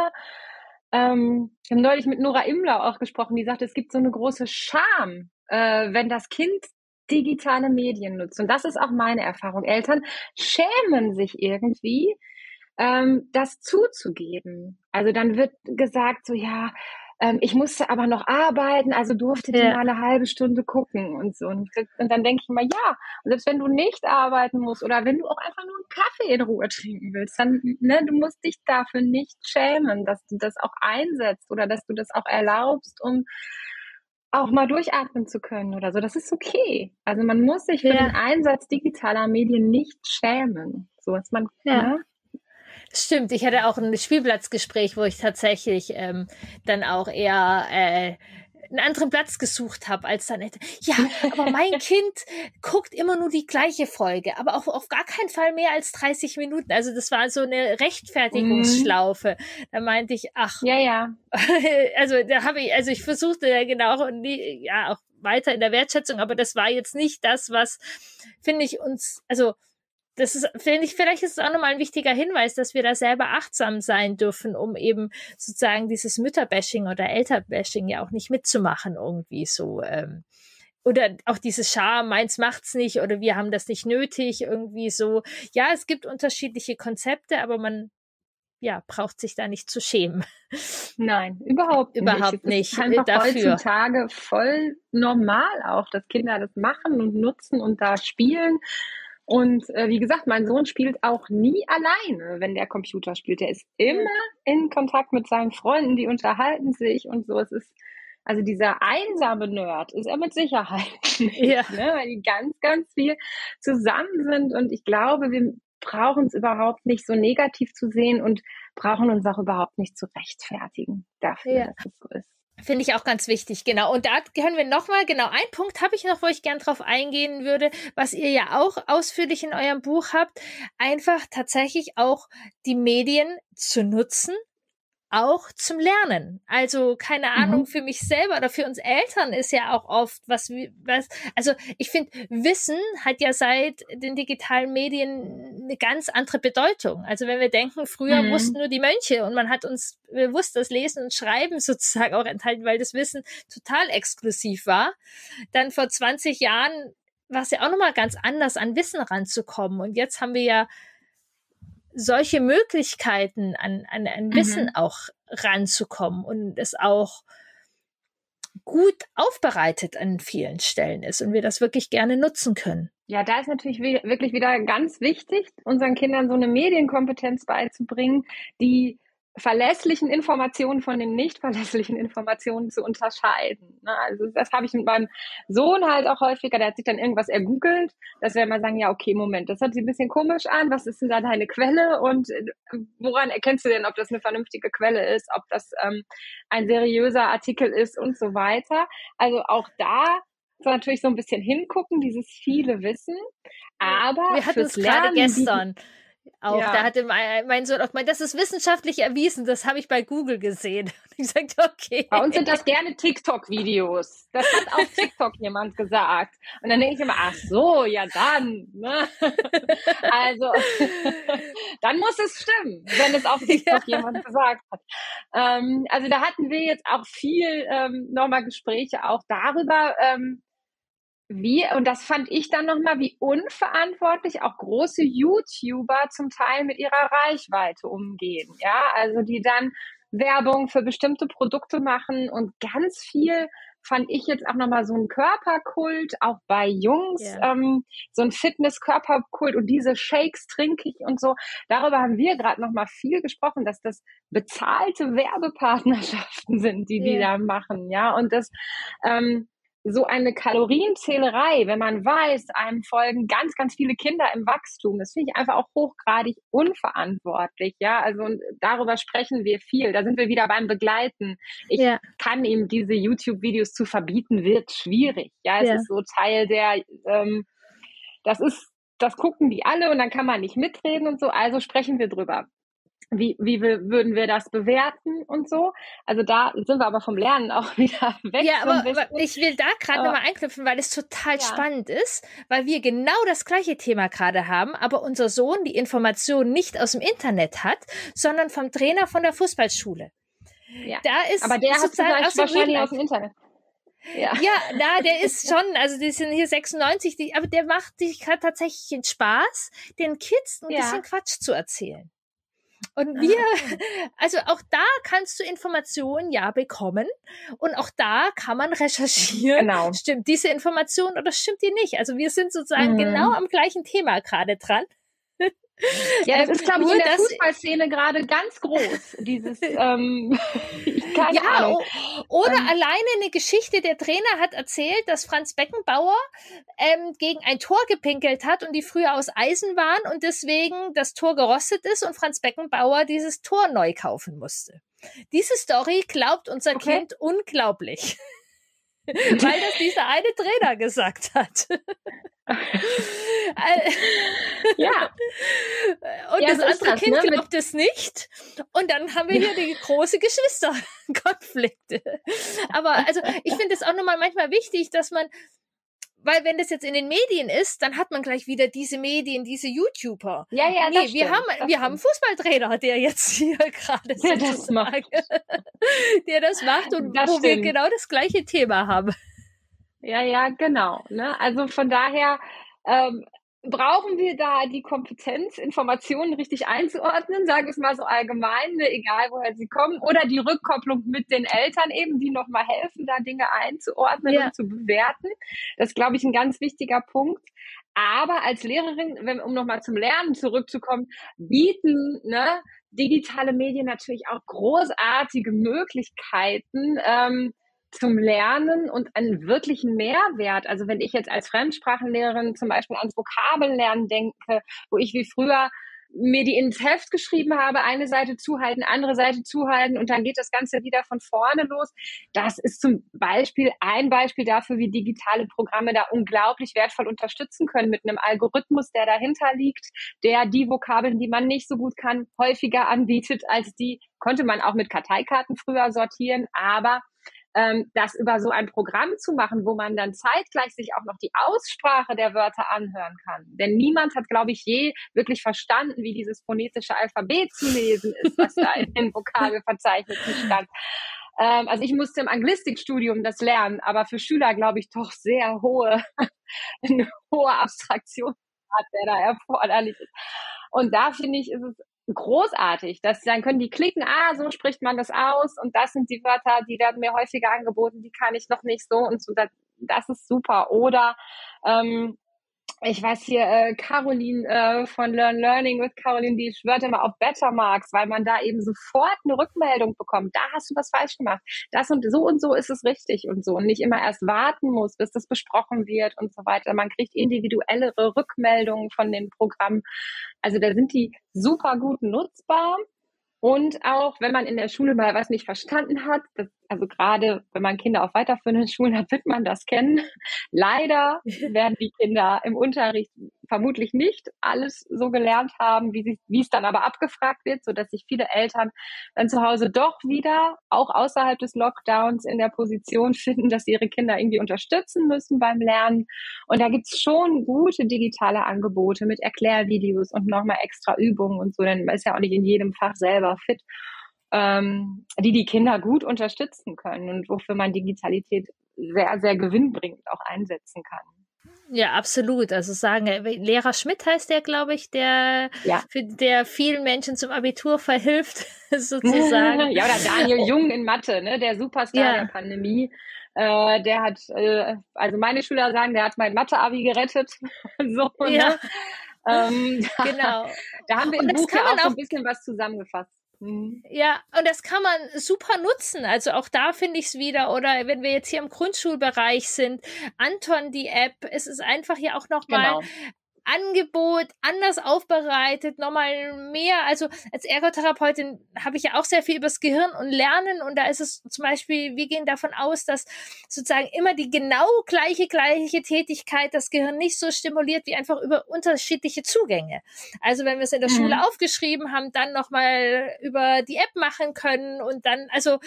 ähm, ich habe neulich mit Nora Imlau auch gesprochen, die sagte, es gibt so eine große Scham, äh, wenn das Kind digitale Medien nutzt. Und das ist auch meine Erfahrung. Eltern schämen sich irgendwie, ähm, das zuzugeben. Also dann wird gesagt, so ja, ähm, ich musste aber noch arbeiten, also durfte ja. die mal eine halbe Stunde gucken und so. Und, und dann denke ich mal, ja, und selbst wenn du nicht arbeiten musst oder wenn du auch einfach nur einen Kaffee in Ruhe trinken willst, dann, ne, du musst dich dafür nicht schämen, dass du das auch einsetzt oder dass du das auch erlaubst, um auch mal durchatmen zu können oder so. Das ist okay. Also man muss sich für ja. den Einsatz digitaler Medien nicht schämen. So was man, ja. Ne? Stimmt, ich hatte auch ein Spielplatzgespräch, wo ich tatsächlich ähm, dann auch eher äh, einen anderen Platz gesucht habe, als dann hätte. Ja, aber mein *laughs* Kind guckt immer nur die gleiche Folge, aber auch auf gar keinen Fall mehr als 30 Minuten. Also das war so eine Rechtfertigungsschlaufe. Mhm. Da meinte ich, ach. Ja, ja. *laughs* Also da habe ich, also ich versuchte ja genau, ja, auch weiter in der Wertschätzung, aber das war jetzt nicht das, was, finde ich, uns, also das ist, finde ich, vielleicht ist es auch nochmal ein wichtiger Hinweis, dass wir da selber achtsam sein dürfen, um eben sozusagen dieses Mütterbashing oder Elterbashing ja auch nicht mitzumachen irgendwie so. Ähm, oder auch diese Scham, meins macht's nicht oder wir haben das nicht nötig, irgendwie so. Ja, es gibt unterschiedliche Konzepte, aber man ja, braucht sich da nicht zu schämen. Nein, überhaupt nicht. Überhaupt nicht. Es ist einfach dafür. heutzutage voll normal auch, dass Kinder das machen und nutzen und da spielen. Und äh, wie gesagt, mein Sohn spielt auch nie alleine, wenn der Computer spielt. Der ist immer in Kontakt mit seinen Freunden, die unterhalten sich und so. Es ist also dieser einsame Nerd ist er mit Sicherheit *laughs* nicht, ja. ne? weil die ganz, ganz viel zusammen sind. Und ich glaube, wir brauchen es überhaupt nicht so negativ zu sehen und brauchen uns auch überhaupt nicht zu rechtfertigen dafür, ja. dass es so ist. Finde ich auch ganz wichtig, genau. Und da können wir nochmal, genau, einen Punkt habe ich noch, wo ich gern drauf eingehen würde, was ihr ja auch ausführlich in eurem Buch habt, einfach tatsächlich auch die Medien zu nutzen, auch zum Lernen. Also keine Ahnung mhm. für mich selber oder für uns Eltern ist ja auch oft was was also ich finde Wissen hat ja seit den digitalen Medien eine ganz andere Bedeutung. Also wenn wir denken, früher mhm. wussten nur die Mönche und man hat uns bewusst das Lesen und Schreiben *laughs* sozusagen auch enthalten, weil das Wissen total exklusiv war. Dann vor 20 Jahren war es ja auch nochmal ganz anders, an Wissen ranzukommen. Und jetzt haben wir ja solche Möglichkeiten an, an, an Wissen mhm. auch ranzukommen und es auch gut aufbereitet an vielen Stellen ist und wir das wirklich gerne nutzen können. Ja, da ist natürlich wirklich wieder ganz wichtig, unseren Kindern so eine Medienkompetenz beizubringen, die verlässlichen Informationen von den nicht verlässlichen Informationen zu unterscheiden. Ne? Also das habe ich mit meinem Sohn halt auch häufiger, der hat sich dann irgendwas ergoogelt, dass wir immer sagen, ja, okay, Moment, das hört sich ein bisschen komisch an, was ist denn da deine Quelle und äh, woran erkennst du denn, ob das eine vernünftige Quelle ist, ob das ähm, ein seriöser Artikel ist und so weiter. Also auch da so natürlich so ein bisschen hingucken, dieses viele Wissen, aber wir hatten es gerade gestern. Die, auch ja. da hatte mein, mein Sohn auch gemeint, das ist wissenschaftlich erwiesen, das habe ich bei Google gesehen. *laughs* Und ich sagte, okay. Bei uns sind das gerne TikTok-Videos. Das hat auch TikTok *laughs* jemand gesagt. Und dann denke ich immer, ach so, ja dann. Ne? *laughs* Also, dann muss es stimmen, wenn es auf TikTok ja. jemand gesagt hat. Ähm, also da hatten wir jetzt auch viel ähm, nochmal Gespräche auch darüber, ähm, wie, und das fand ich dann nochmal, wie unverantwortlich auch große YouTuber zum Teil mit ihrer Reichweite umgehen. Ja, also die dann Werbung für bestimmte Produkte machen und ganz viel fand ich jetzt auch nochmal so ein Körperkult, auch bei Jungs, yeah. ähm, so ein Fitness-Körperkult und diese Shakes trinke ich und so. Darüber haben wir gerade nochmal viel gesprochen, dass das bezahlte Werbepartnerschaften *laughs* sind, die yeah. die da machen, ja, und das, ähm, so eine Kalorienzählerei, wenn man weiß, einem folgen ganz, ganz viele Kinder im Wachstum, das finde ich einfach auch hochgradig unverantwortlich. Ja, also darüber sprechen wir viel. Da sind wir wieder beim Begleiten. Ich ja. kann ihm diese YouTube-Videos zu verbieten, wird schwierig. Ja, es ja. ist so Teil der, ähm, das ist, das gucken die alle und dann kann man nicht mitreden und so. Also sprechen wir drüber wie, wie würden wir das bewerten und so. Also da sind wir aber vom Lernen auch *laughs* wieder weg. Ja, aber, aber ich will da gerade nochmal einknüpfen, weil es total ja. spannend ist, weil wir genau das gleiche Thema gerade haben, aber unser Sohn die Information nicht aus dem Internet hat, sondern vom Trainer von der Fußballschule. Ja. Da ist aber der hat es wahrscheinlich aus dem Internet. Ja. ja, na, *laughs* der ist schon, also die sind hier 96, die, aber der macht sich tatsächlich den Spaß, den Kids ein ja. bisschen Quatsch zu erzählen. Und ah, wir, *laughs* also auch da kannst du Informationen ja bekommen und auch da kann man recherchieren. Genau. Stimmt diese Information oder stimmt die nicht? Also wir sind sozusagen mhm. genau am gleichen Thema gerade dran. Ja, das ähm, ist, glaube ich, in der Fußballszene gerade ganz groß. Dieses, *laughs* ähm, *laughs* keine ja, Ahnung. Oder ähm, alleine eine Geschichte, der Trainer hat erzählt, dass Franz Beckenbauer ähm, gegen ein Tor gepinkelt hat und die früher aus Eisen waren und deswegen das Tor gerostet ist und Franz Beckenbauer dieses Tor neu kaufen musste. Diese Story glaubt unser okay. Kind unglaublich. *laughs* *laughs* Weil das dieser eine Trainer gesagt hat. *laughs* ja. Und ja, das so andere das, Kind ne? glaubt es nicht. Und dann haben wir hier die große Geschwisterkonflikte. Aber also ich finde es auch nochmal manchmal wichtig, dass man weil wenn das jetzt in den Medien ist, dann hat man gleich wieder diese Medien, diese YouTuber. Ja, ja, nee, wir stimmt, haben wir stimmt. haben einen Fußballtrainer, der jetzt hier *laughs* gerade der das macht, *laughs* der das macht und das wo stimmt. wir genau das gleiche Thema haben. Ja, ja, genau. Ne? Also von daher ähm, brauchen wir da die Kompetenz, Informationen richtig einzuordnen, sage ich mal so allgemein, ne, egal woher sie kommen, oder die Rückkopplung mit den Eltern eben, die nochmal helfen, da Dinge einzuordnen ja. und zu bewerten. Das ist, glaube ich, ein ganz wichtiger Punkt. Aber als Lehrerin, wenn, um nochmal zum Lernen zurückzukommen, bieten ne, digitale Medien natürlich auch großartige Möglichkeiten, ähm, zum Lernen und einen wirklichen Mehrwert. Also wenn ich jetzt als Fremdsprachenlehrerin zum Beispiel ans Vokabellernen denke, wo ich wie früher mir die ins Heft geschrieben habe, eine Seite zuhalten, andere Seite zuhalten und dann geht das Ganze wieder von vorne los. Das ist zum Beispiel ein Beispiel dafür, wie digitale Programme da unglaublich wertvoll unterstützen können mit einem Algorithmus, der dahinter liegt, der die Vokabeln, die man nicht so gut kann, häufiger anbietet als die, konnte man auch mit Karteikarten früher sortieren, aber ähm, das über so ein Programm zu machen, wo man dann zeitgleich sich auch noch die Aussprache der Wörter anhören kann. Denn niemand hat, glaube ich, je wirklich verstanden, wie dieses phonetische Alphabet zu lesen ist, was da in den Vokabelverzeichnissen stand. Ähm, also ich musste im Anglistikstudium das lernen, aber für Schüler, glaube ich, doch sehr hohe, *laughs* eine hohe Abstraktion der da erforderlich ist. Und da finde ich, ist es großartig. dass dann können die klicken, ah, so spricht man das aus und das sind die Wörter, die werden mir häufiger angeboten, die kann ich noch nicht so und so. Das, das ist super. Oder ähm, ich weiß hier, äh, Caroline äh, von Learn Learning with Caroline, die schwört immer auf Bettermarks, weil man da eben sofort eine Rückmeldung bekommt. Da hast du was falsch gemacht. Das und so und so ist es richtig und so. Und nicht immer erst warten muss, bis das besprochen wird und so weiter. Man kriegt individuellere Rückmeldungen von den Programmen. Also da sind die super gut nutzbar. Und auch, wenn man in der Schule mal was nicht verstanden hat, das, also gerade wenn man Kinder auf weiterführenden *laughs* Schulen hat, wird man das kennen. Leider *laughs* werden die Kinder im Unterricht vermutlich nicht alles so gelernt haben, wie, sie, wie es dann aber abgefragt wird, so dass sich viele Eltern dann zu Hause doch wieder, auch außerhalb des Lockdowns, in der Position *laughs* finden, dass sie ihre Kinder irgendwie unterstützen müssen beim Lernen. Und da gibt's schon gute digitale Angebote mit Erklärvideos und nochmal extra Übungen und so, denn man ist ja auch nicht in jedem Fach selber fit. Ähm, die die Kinder gut unterstützen können und wofür man Digitalität sehr, sehr gewinnbringend auch einsetzen kann. Ja, absolut. Also sagen, äh, Lehrer Schmidt heißt der, glaube ich, der, ja. für, der vielen Menschen zum Abitur verhilft, *laughs* sozusagen. *laughs* ja, oder Daniel Jung in Mathe, ne, der Superstar ja. der Pandemie. Äh, der hat, äh, also meine Schüler sagen, der hat mein Mathe-Abi gerettet. *laughs* so, ne? ja. Ähm, genau. Da haben wir im Buch ja auch, auch so ein bisschen was zusammengefasst. Mhm. Ja, und das kann man super nutzen. Also auch da finde ich es wieder. Oder wenn wir jetzt hier im Grundschulbereich sind, Anton, die App, es ist einfach hier auch nochmal genau. Angebot anders aufbereitet, nochmal mehr. Also als Ergotherapeutin habe ich ja auch sehr viel übers Gehirn und Lernen und da ist es zum Beispiel, wir gehen davon aus, dass sozusagen immer die genau gleiche, gleiche Tätigkeit das Gehirn nicht so stimuliert wie einfach über unterschiedliche Zugänge. Also wenn wir es in der mhm. Schule aufgeschrieben haben, dann nochmal über die App machen können und dann, also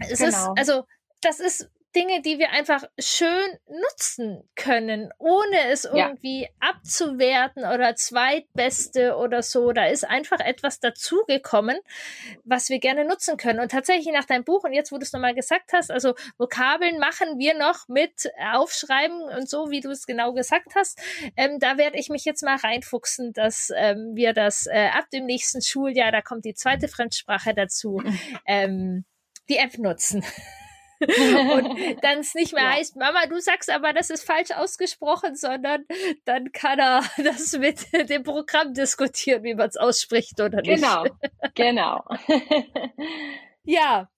es genau. ist, also das ist Dinge, die wir einfach schön nutzen können, ohne es irgendwie ja. abzuwerten oder zweitbeste oder so. Da ist einfach etwas dazugekommen, was wir gerne nutzen können. Und tatsächlich nach deinem Buch, und jetzt, wo du es nochmal gesagt hast, also Vokabeln machen wir noch mit Aufschreiben und so, wie du es genau gesagt hast. Ähm, da werde ich mich jetzt mal reinfuchsen, dass ähm, wir das äh, ab dem nächsten Schuljahr, da kommt die zweite Fremdsprache dazu, *laughs* ähm, die App nutzen. *laughs* und *laughs* dann es nicht mehr ja. heißt, Mama, du sagst aber, das ist falsch ausgesprochen, sondern dann kann er *laughs* das mit dem Programm diskutieren, wie man es ausspricht oder nicht. Genau, genau. ja,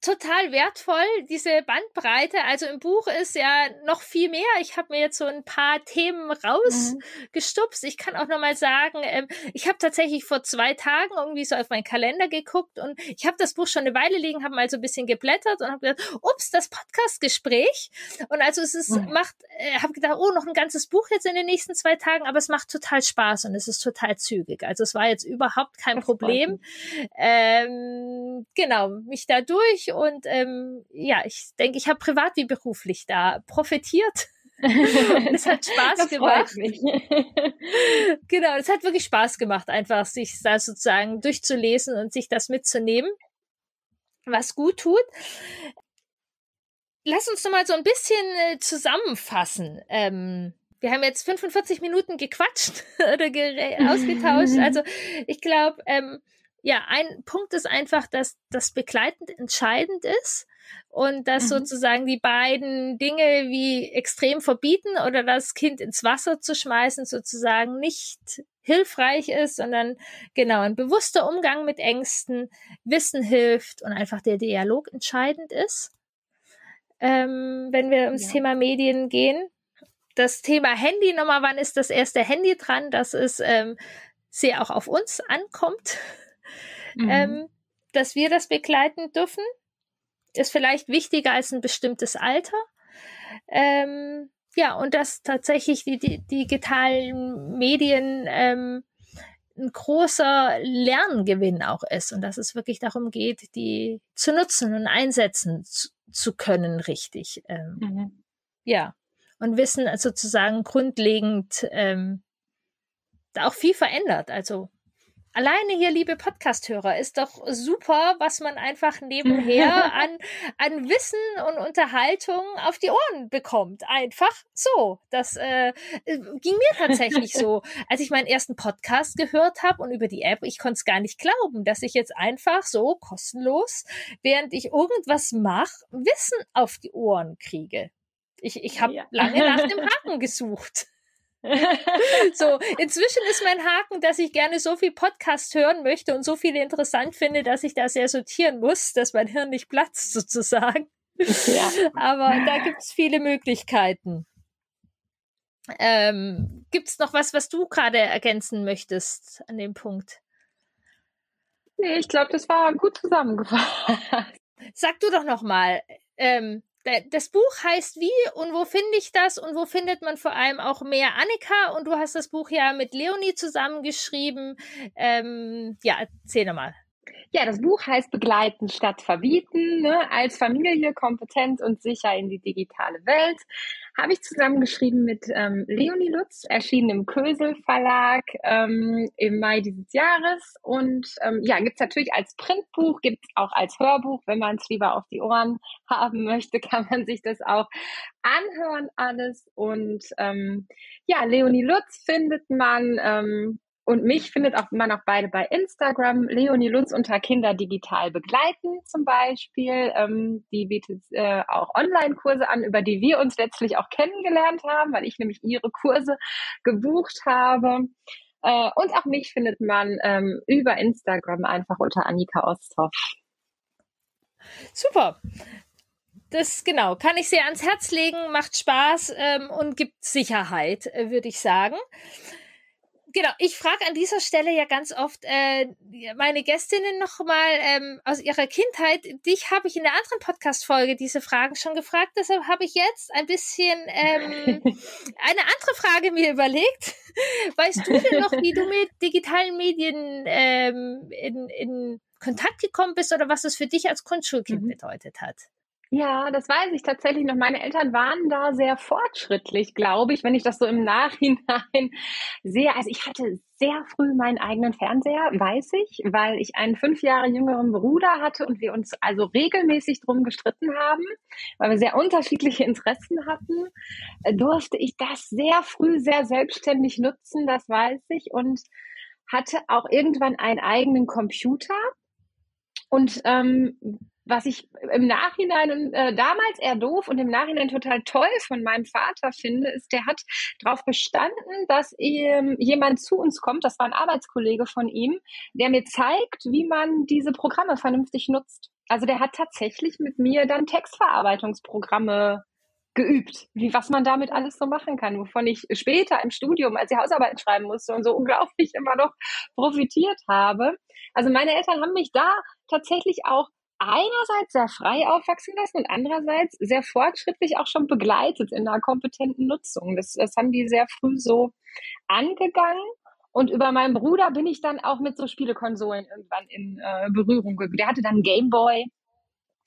total wertvoll, diese Bandbreite. Also im Buch ist ja noch viel mehr. Ich habe mir jetzt so ein paar Themen rausgestupst. Mhm. Ich kann auch noch mal sagen, ähm, ich habe tatsächlich vor zwei Tagen irgendwie so auf meinen Kalender geguckt und ich habe das Buch schon eine Weile liegen, habe mal so ein bisschen geblättert und habe gedacht, ups, das Podcastgespräch. Und also es ist, mhm. macht, äh, habe gedacht, oh, noch ein ganzes Buch jetzt in den nächsten zwei Tagen, aber es macht total Spaß und es ist total zügig. Also es war jetzt überhaupt kein das Problem. Ähm, genau, mich da durch und ähm, ja, ich denke, ich habe privat wie beruflich da profitiert. *laughs* es hat Spaß das gemacht. *laughs* *laughs* genau, es hat wirklich Spaß gemacht, einfach sich da sozusagen durchzulesen und sich das mitzunehmen, was gut tut. Lass uns noch mal so ein bisschen äh, zusammenfassen. Ähm, wir haben jetzt 45 Minuten gequatscht oder ausgetauscht. Also ich glaube, ähm, ja, ein Punkt ist einfach, dass das begleitend entscheidend ist und dass mhm. sozusagen die beiden Dinge wie extrem verbieten oder das Kind ins Wasser zu schmeißen sozusagen nicht hilfreich ist, sondern genau ein bewusster Umgang mit Ängsten, Wissen hilft und einfach der Dialog entscheidend ist. Ähm, wenn wir ums ja. Thema Medien gehen. Das Thema Handy nochmal, wann ist das erste Handy dran? Das ist ähm, sehr auch auf uns ankommt mhm. ähm, dass wir das begleiten dürfen. Ist vielleicht wichtiger als ein bestimmtes Alter. Ähm, ja, und dass tatsächlich die, die digitalen Medien ähm, ein großer Lerngewinn auch ist und dass es wirklich darum geht, die zu nutzen und einsetzen zu, zu können, richtig. Ähm, mhm. Ja, und Wissen sozusagen grundlegend ähm, auch viel verändert. Also Alleine hier, liebe Podcast-Hörer, ist doch super, was man einfach nebenher *laughs* an, an Wissen und Unterhaltung auf die Ohren bekommt. Einfach so. Das äh, ging mir tatsächlich so. Als ich meinen ersten Podcast gehört habe und über die App, ich konnte es gar nicht glauben, dass ich jetzt einfach so kostenlos, während ich irgendwas mache, Wissen auf die Ohren kriege. Ich, ich habe ja. lange nach dem *laughs* Haken gesucht. So, inzwischen ist mein Haken, dass ich gerne so viel Podcast hören möchte und so viele interessant finde, dass ich da sehr sortieren muss, dass mein Hirn nicht platzt *laughs* sozusagen. Ja. Aber da gibt es viele Möglichkeiten. Ähm, gibt es noch was, was du gerade ergänzen möchtest an dem Punkt? Nee, ich glaube, das war gut zusammengefasst. Sag du doch noch mal, ähm, das Buch heißt wie und wo finde ich das und wo findet man vor allem auch mehr Annika und du hast das Buch ja mit Leonie zusammengeschrieben. Ähm, ja, erzähl nochmal. Ja, das Buch heißt Begleiten statt Verbieten. Ne? Als Familie kompetent und sicher in die digitale Welt. Habe ich zusammengeschrieben mit ähm, Leonie Lutz, erschienen im Kösel Verlag ähm, im Mai dieses Jahres. Und ähm, ja, gibt's natürlich als Printbuch, gibt's auch als Hörbuch. Wenn man es lieber auf die Ohren *laughs* haben möchte, kann man sich das auch anhören alles. Und ähm, ja, Leonie Lutz findet man ähm, und mich findet auch man auch beide bei Instagram. Leonie Lutz unter Kinder digital begleiten zum Beispiel. Ähm, die bietet äh, auch Online-Kurse an, über die wir uns letztlich auch kennengelernt haben, weil ich nämlich ihre Kurse gebucht habe. Äh, und auch mich findet man ähm, über Instagram einfach unter Annika Osthoff. Super. Das genau, kann ich sehr ans Herz legen, macht Spaß ähm, und gibt Sicherheit, äh, würde ich sagen genau, ich frage an dieser Stelle ja ganz oft äh, meine Gästinnen nochmal ähm, aus ihrer Kindheit. Dich habe ich in der anderen Podcast-Folge diese Fragen schon gefragt, deshalb habe ich jetzt ein bisschen ähm, *laughs* eine andere Frage mir überlegt. *laughs* Weißt du denn noch, wie du mit digitalen Medien ähm, in, in Kontakt gekommen bist oder was es für dich als Grundschulkind mhm. bedeutet hat? Ja, das weiß ich tatsächlich noch. Meine Eltern waren da sehr fortschrittlich, glaube ich, wenn ich das so im *laughs* Nachhinein sehe. Also ich hatte sehr früh meinen eigenen Fernseher, weiß ich, weil ich einen fünf Jahre jüngeren Bruder hatte und wir uns also regelmäßig drum gestritten haben, weil wir sehr unterschiedliche Interessen hatten, äh, durfte ich das sehr früh sehr selbstständig nutzen, das weiß ich, und hatte auch irgendwann einen eigenen Computer. Und ähm, was ich im Nachhinein äh, damals eher doof und im Nachhinein total toll von meinem Vater finde, ist, der hat darauf bestanden, dass ähm, jemand zu uns kommt, das war ein Arbeitskollege von ihm, der mir zeigt, wie man diese Programme vernünftig nutzt. Also der hat tatsächlich mit mir dann Textverarbeitungsprogramme geübt, wie was man damit alles so machen kann, wovon ich später im Studium, als ich Hausarbeiten schreiben musste und so unglaublich *laughs* immer noch profitiert habe. Also meine Eltern haben mich da tatsächlich auch einerseits sehr frei aufwachsen lassen und andererseits sehr fortschrittlich auch schon begleitet in einer kompetenten Nutzung. Das, das haben die sehr früh so angegangen. Und über meinen Bruder bin ich dann auch mit so Spielekonsolen irgendwann in äh, Berührung gekommen. Der hatte dann Gameboy,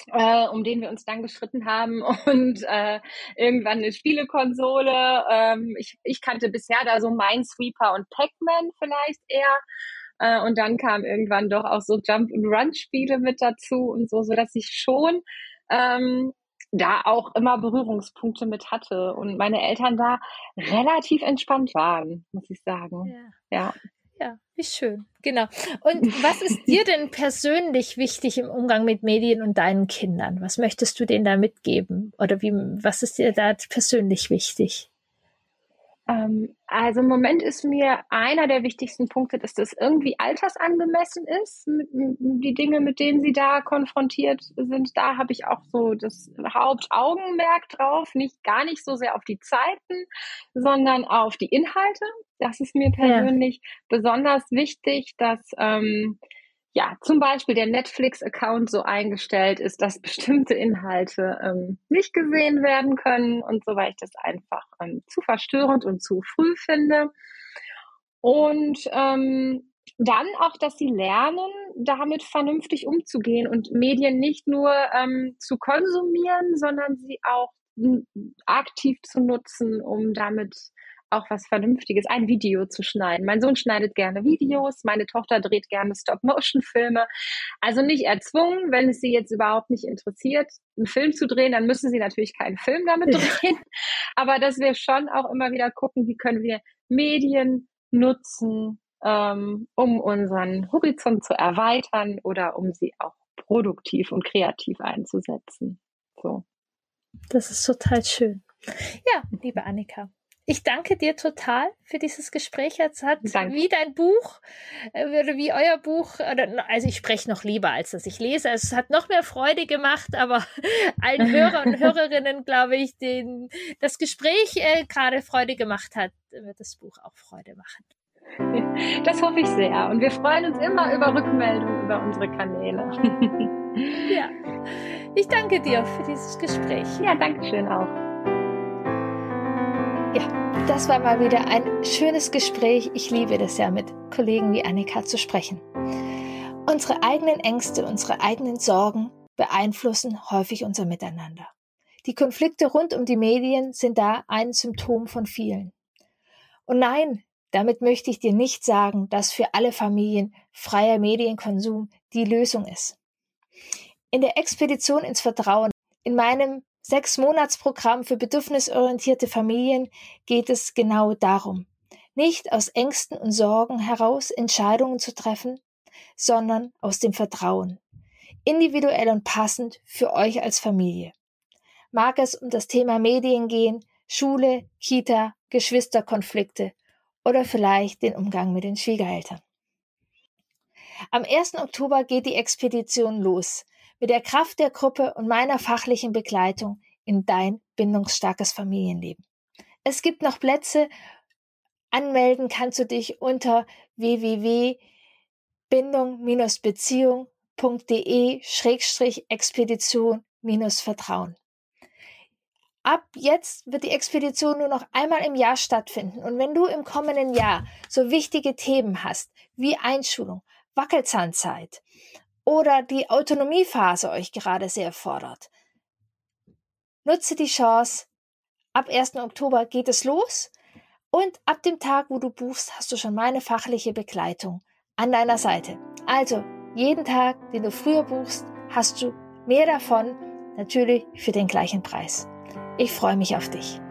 äh, um den wir uns dann geschritten haben *laughs* und äh, irgendwann eine Spielekonsole. Ähm, ich, ich kannte bisher da so Minesweeper und Pac-Man vielleicht eher. Äh, und dann kam irgendwann doch auch so Jump and Run Spiele mit dazu und so, so dass ich schon ähm, da auch immer Berührungspunkte mit hatte und meine Eltern da relativ entspannt waren, muss ich sagen. Ja. ja. Ja, wie schön. Genau. Und was ist dir *laughs* denn persönlich wichtig im Umgang mit Medien und deinen Kindern? Was möchtest du denen da mitgeben? Oder wie, was ist dir da persönlich wichtig? Ähm, also im Moment ist mir einer der wichtigsten Punkte, dass das irgendwie altersangemessen ist. Die Dinge, mit denen sie da konfrontiert sind, da habe ich auch so das Hauptaugenmerk drauf. Nicht gar nicht so sehr auf die Zeiten, sondern auf die Inhalte. Das ist mir persönlich ja. besonders wichtig, dass ähm, ja, zum Beispiel der Netflix-Account so eingestellt ist, dass *laughs* bestimmte Inhalte ähm, nicht gesehen werden können und so, weil ich das einfach ähm, zu verstörend und zu früh finde. Und ähm, dann auch, dass sie lernen, damit vernünftig umzugehen und Medien nicht nur ähm, zu konsumieren, sondern sie auch aktiv zu nutzen, um damit auch was Vernünftiges, ein Video zu schneiden. Mein Sohn schneidet gerne Videos, meine Tochter dreht gerne Stop-Motion-Filme. Also nicht erzwungen, wenn es sie jetzt überhaupt nicht interessiert, einen Film zu drehen, dann müssen sie natürlich keinen Film damit drehen. *laughs* Aber dass wir schon auch immer wieder gucken, wie können wir Medien nutzen, ähm, um unseren Horizont zu erweitern oder um sie auch produktiv und kreativ einzusetzen. So. Das ist total schön. Ja, liebe Annika, ich danke dir total für dieses Gespräch. Es hat danke. wie dein Buch äh, oder wie euer Buch, also ich spreche noch lieber, als dass ich lese. Es hat noch mehr Freude gemacht, aber *laughs* allen Hörern und *laughs* Hörerinnen, glaube ich, denen das Gespräch äh, gerade Freude gemacht hat, wird das Buch auch Freude machen. *laughs* Das hoffe ich sehr. Und wir freuen uns immer über Rückmeldungen über unsere Kanäle. Ja, ich danke dir für dieses Gespräch. Ja, danke schön auch. Ja, das war mal wieder ein schönes Gespräch. Ich liebe das ja, mit Kollegen wie Annika zu sprechen. Unsere eigenen Ängste, unsere eigenen Sorgen beeinflussen häufig unser Miteinander. Die Konflikte rund um die Medien sind da ein Symptom von vielen. Und nein, damit möchte ich dir nicht sagen, dass für alle Familien freier Medienkonsum die Lösung ist. In der Expedition ins Vertrauen, in meinem sechs Monatsprogramm für bedürfnisorientierte Familien geht es genau darum, nicht aus Ängsten und Sorgen heraus Entscheidungen zu treffen, sondern aus dem Vertrauen, individuell und passend für euch als Familie. Mag es um das Thema Medien gehen, Schule, Kita, Geschwisterkonflikte oder vielleicht den Umgang mit den Schwiegereltern. Am 1. Oktober geht die Expedition los mit der Kraft der Gruppe und meiner fachlichen Begleitung in dein bindungsstarkes Familienleben. Es gibt noch Plätze. Anmelden kannst du dich unter www.bindung-beziehung.de-expedition-vertrauen. Ab jetzt wird die Expedition nur noch einmal im Jahr stattfinden. Und wenn du im kommenden Jahr so wichtige Themen hast wie Einschulung, Wackelzahnzeit oder die Autonomiephase euch gerade sehr fordert. Nutze die Chance. Ab 1. Oktober geht es los und ab dem Tag, wo du buchst, hast du schon meine fachliche Begleitung an deiner Seite. Also, jeden Tag, den du früher buchst, hast du mehr davon, natürlich für den gleichen Preis. Ich freue mich auf dich.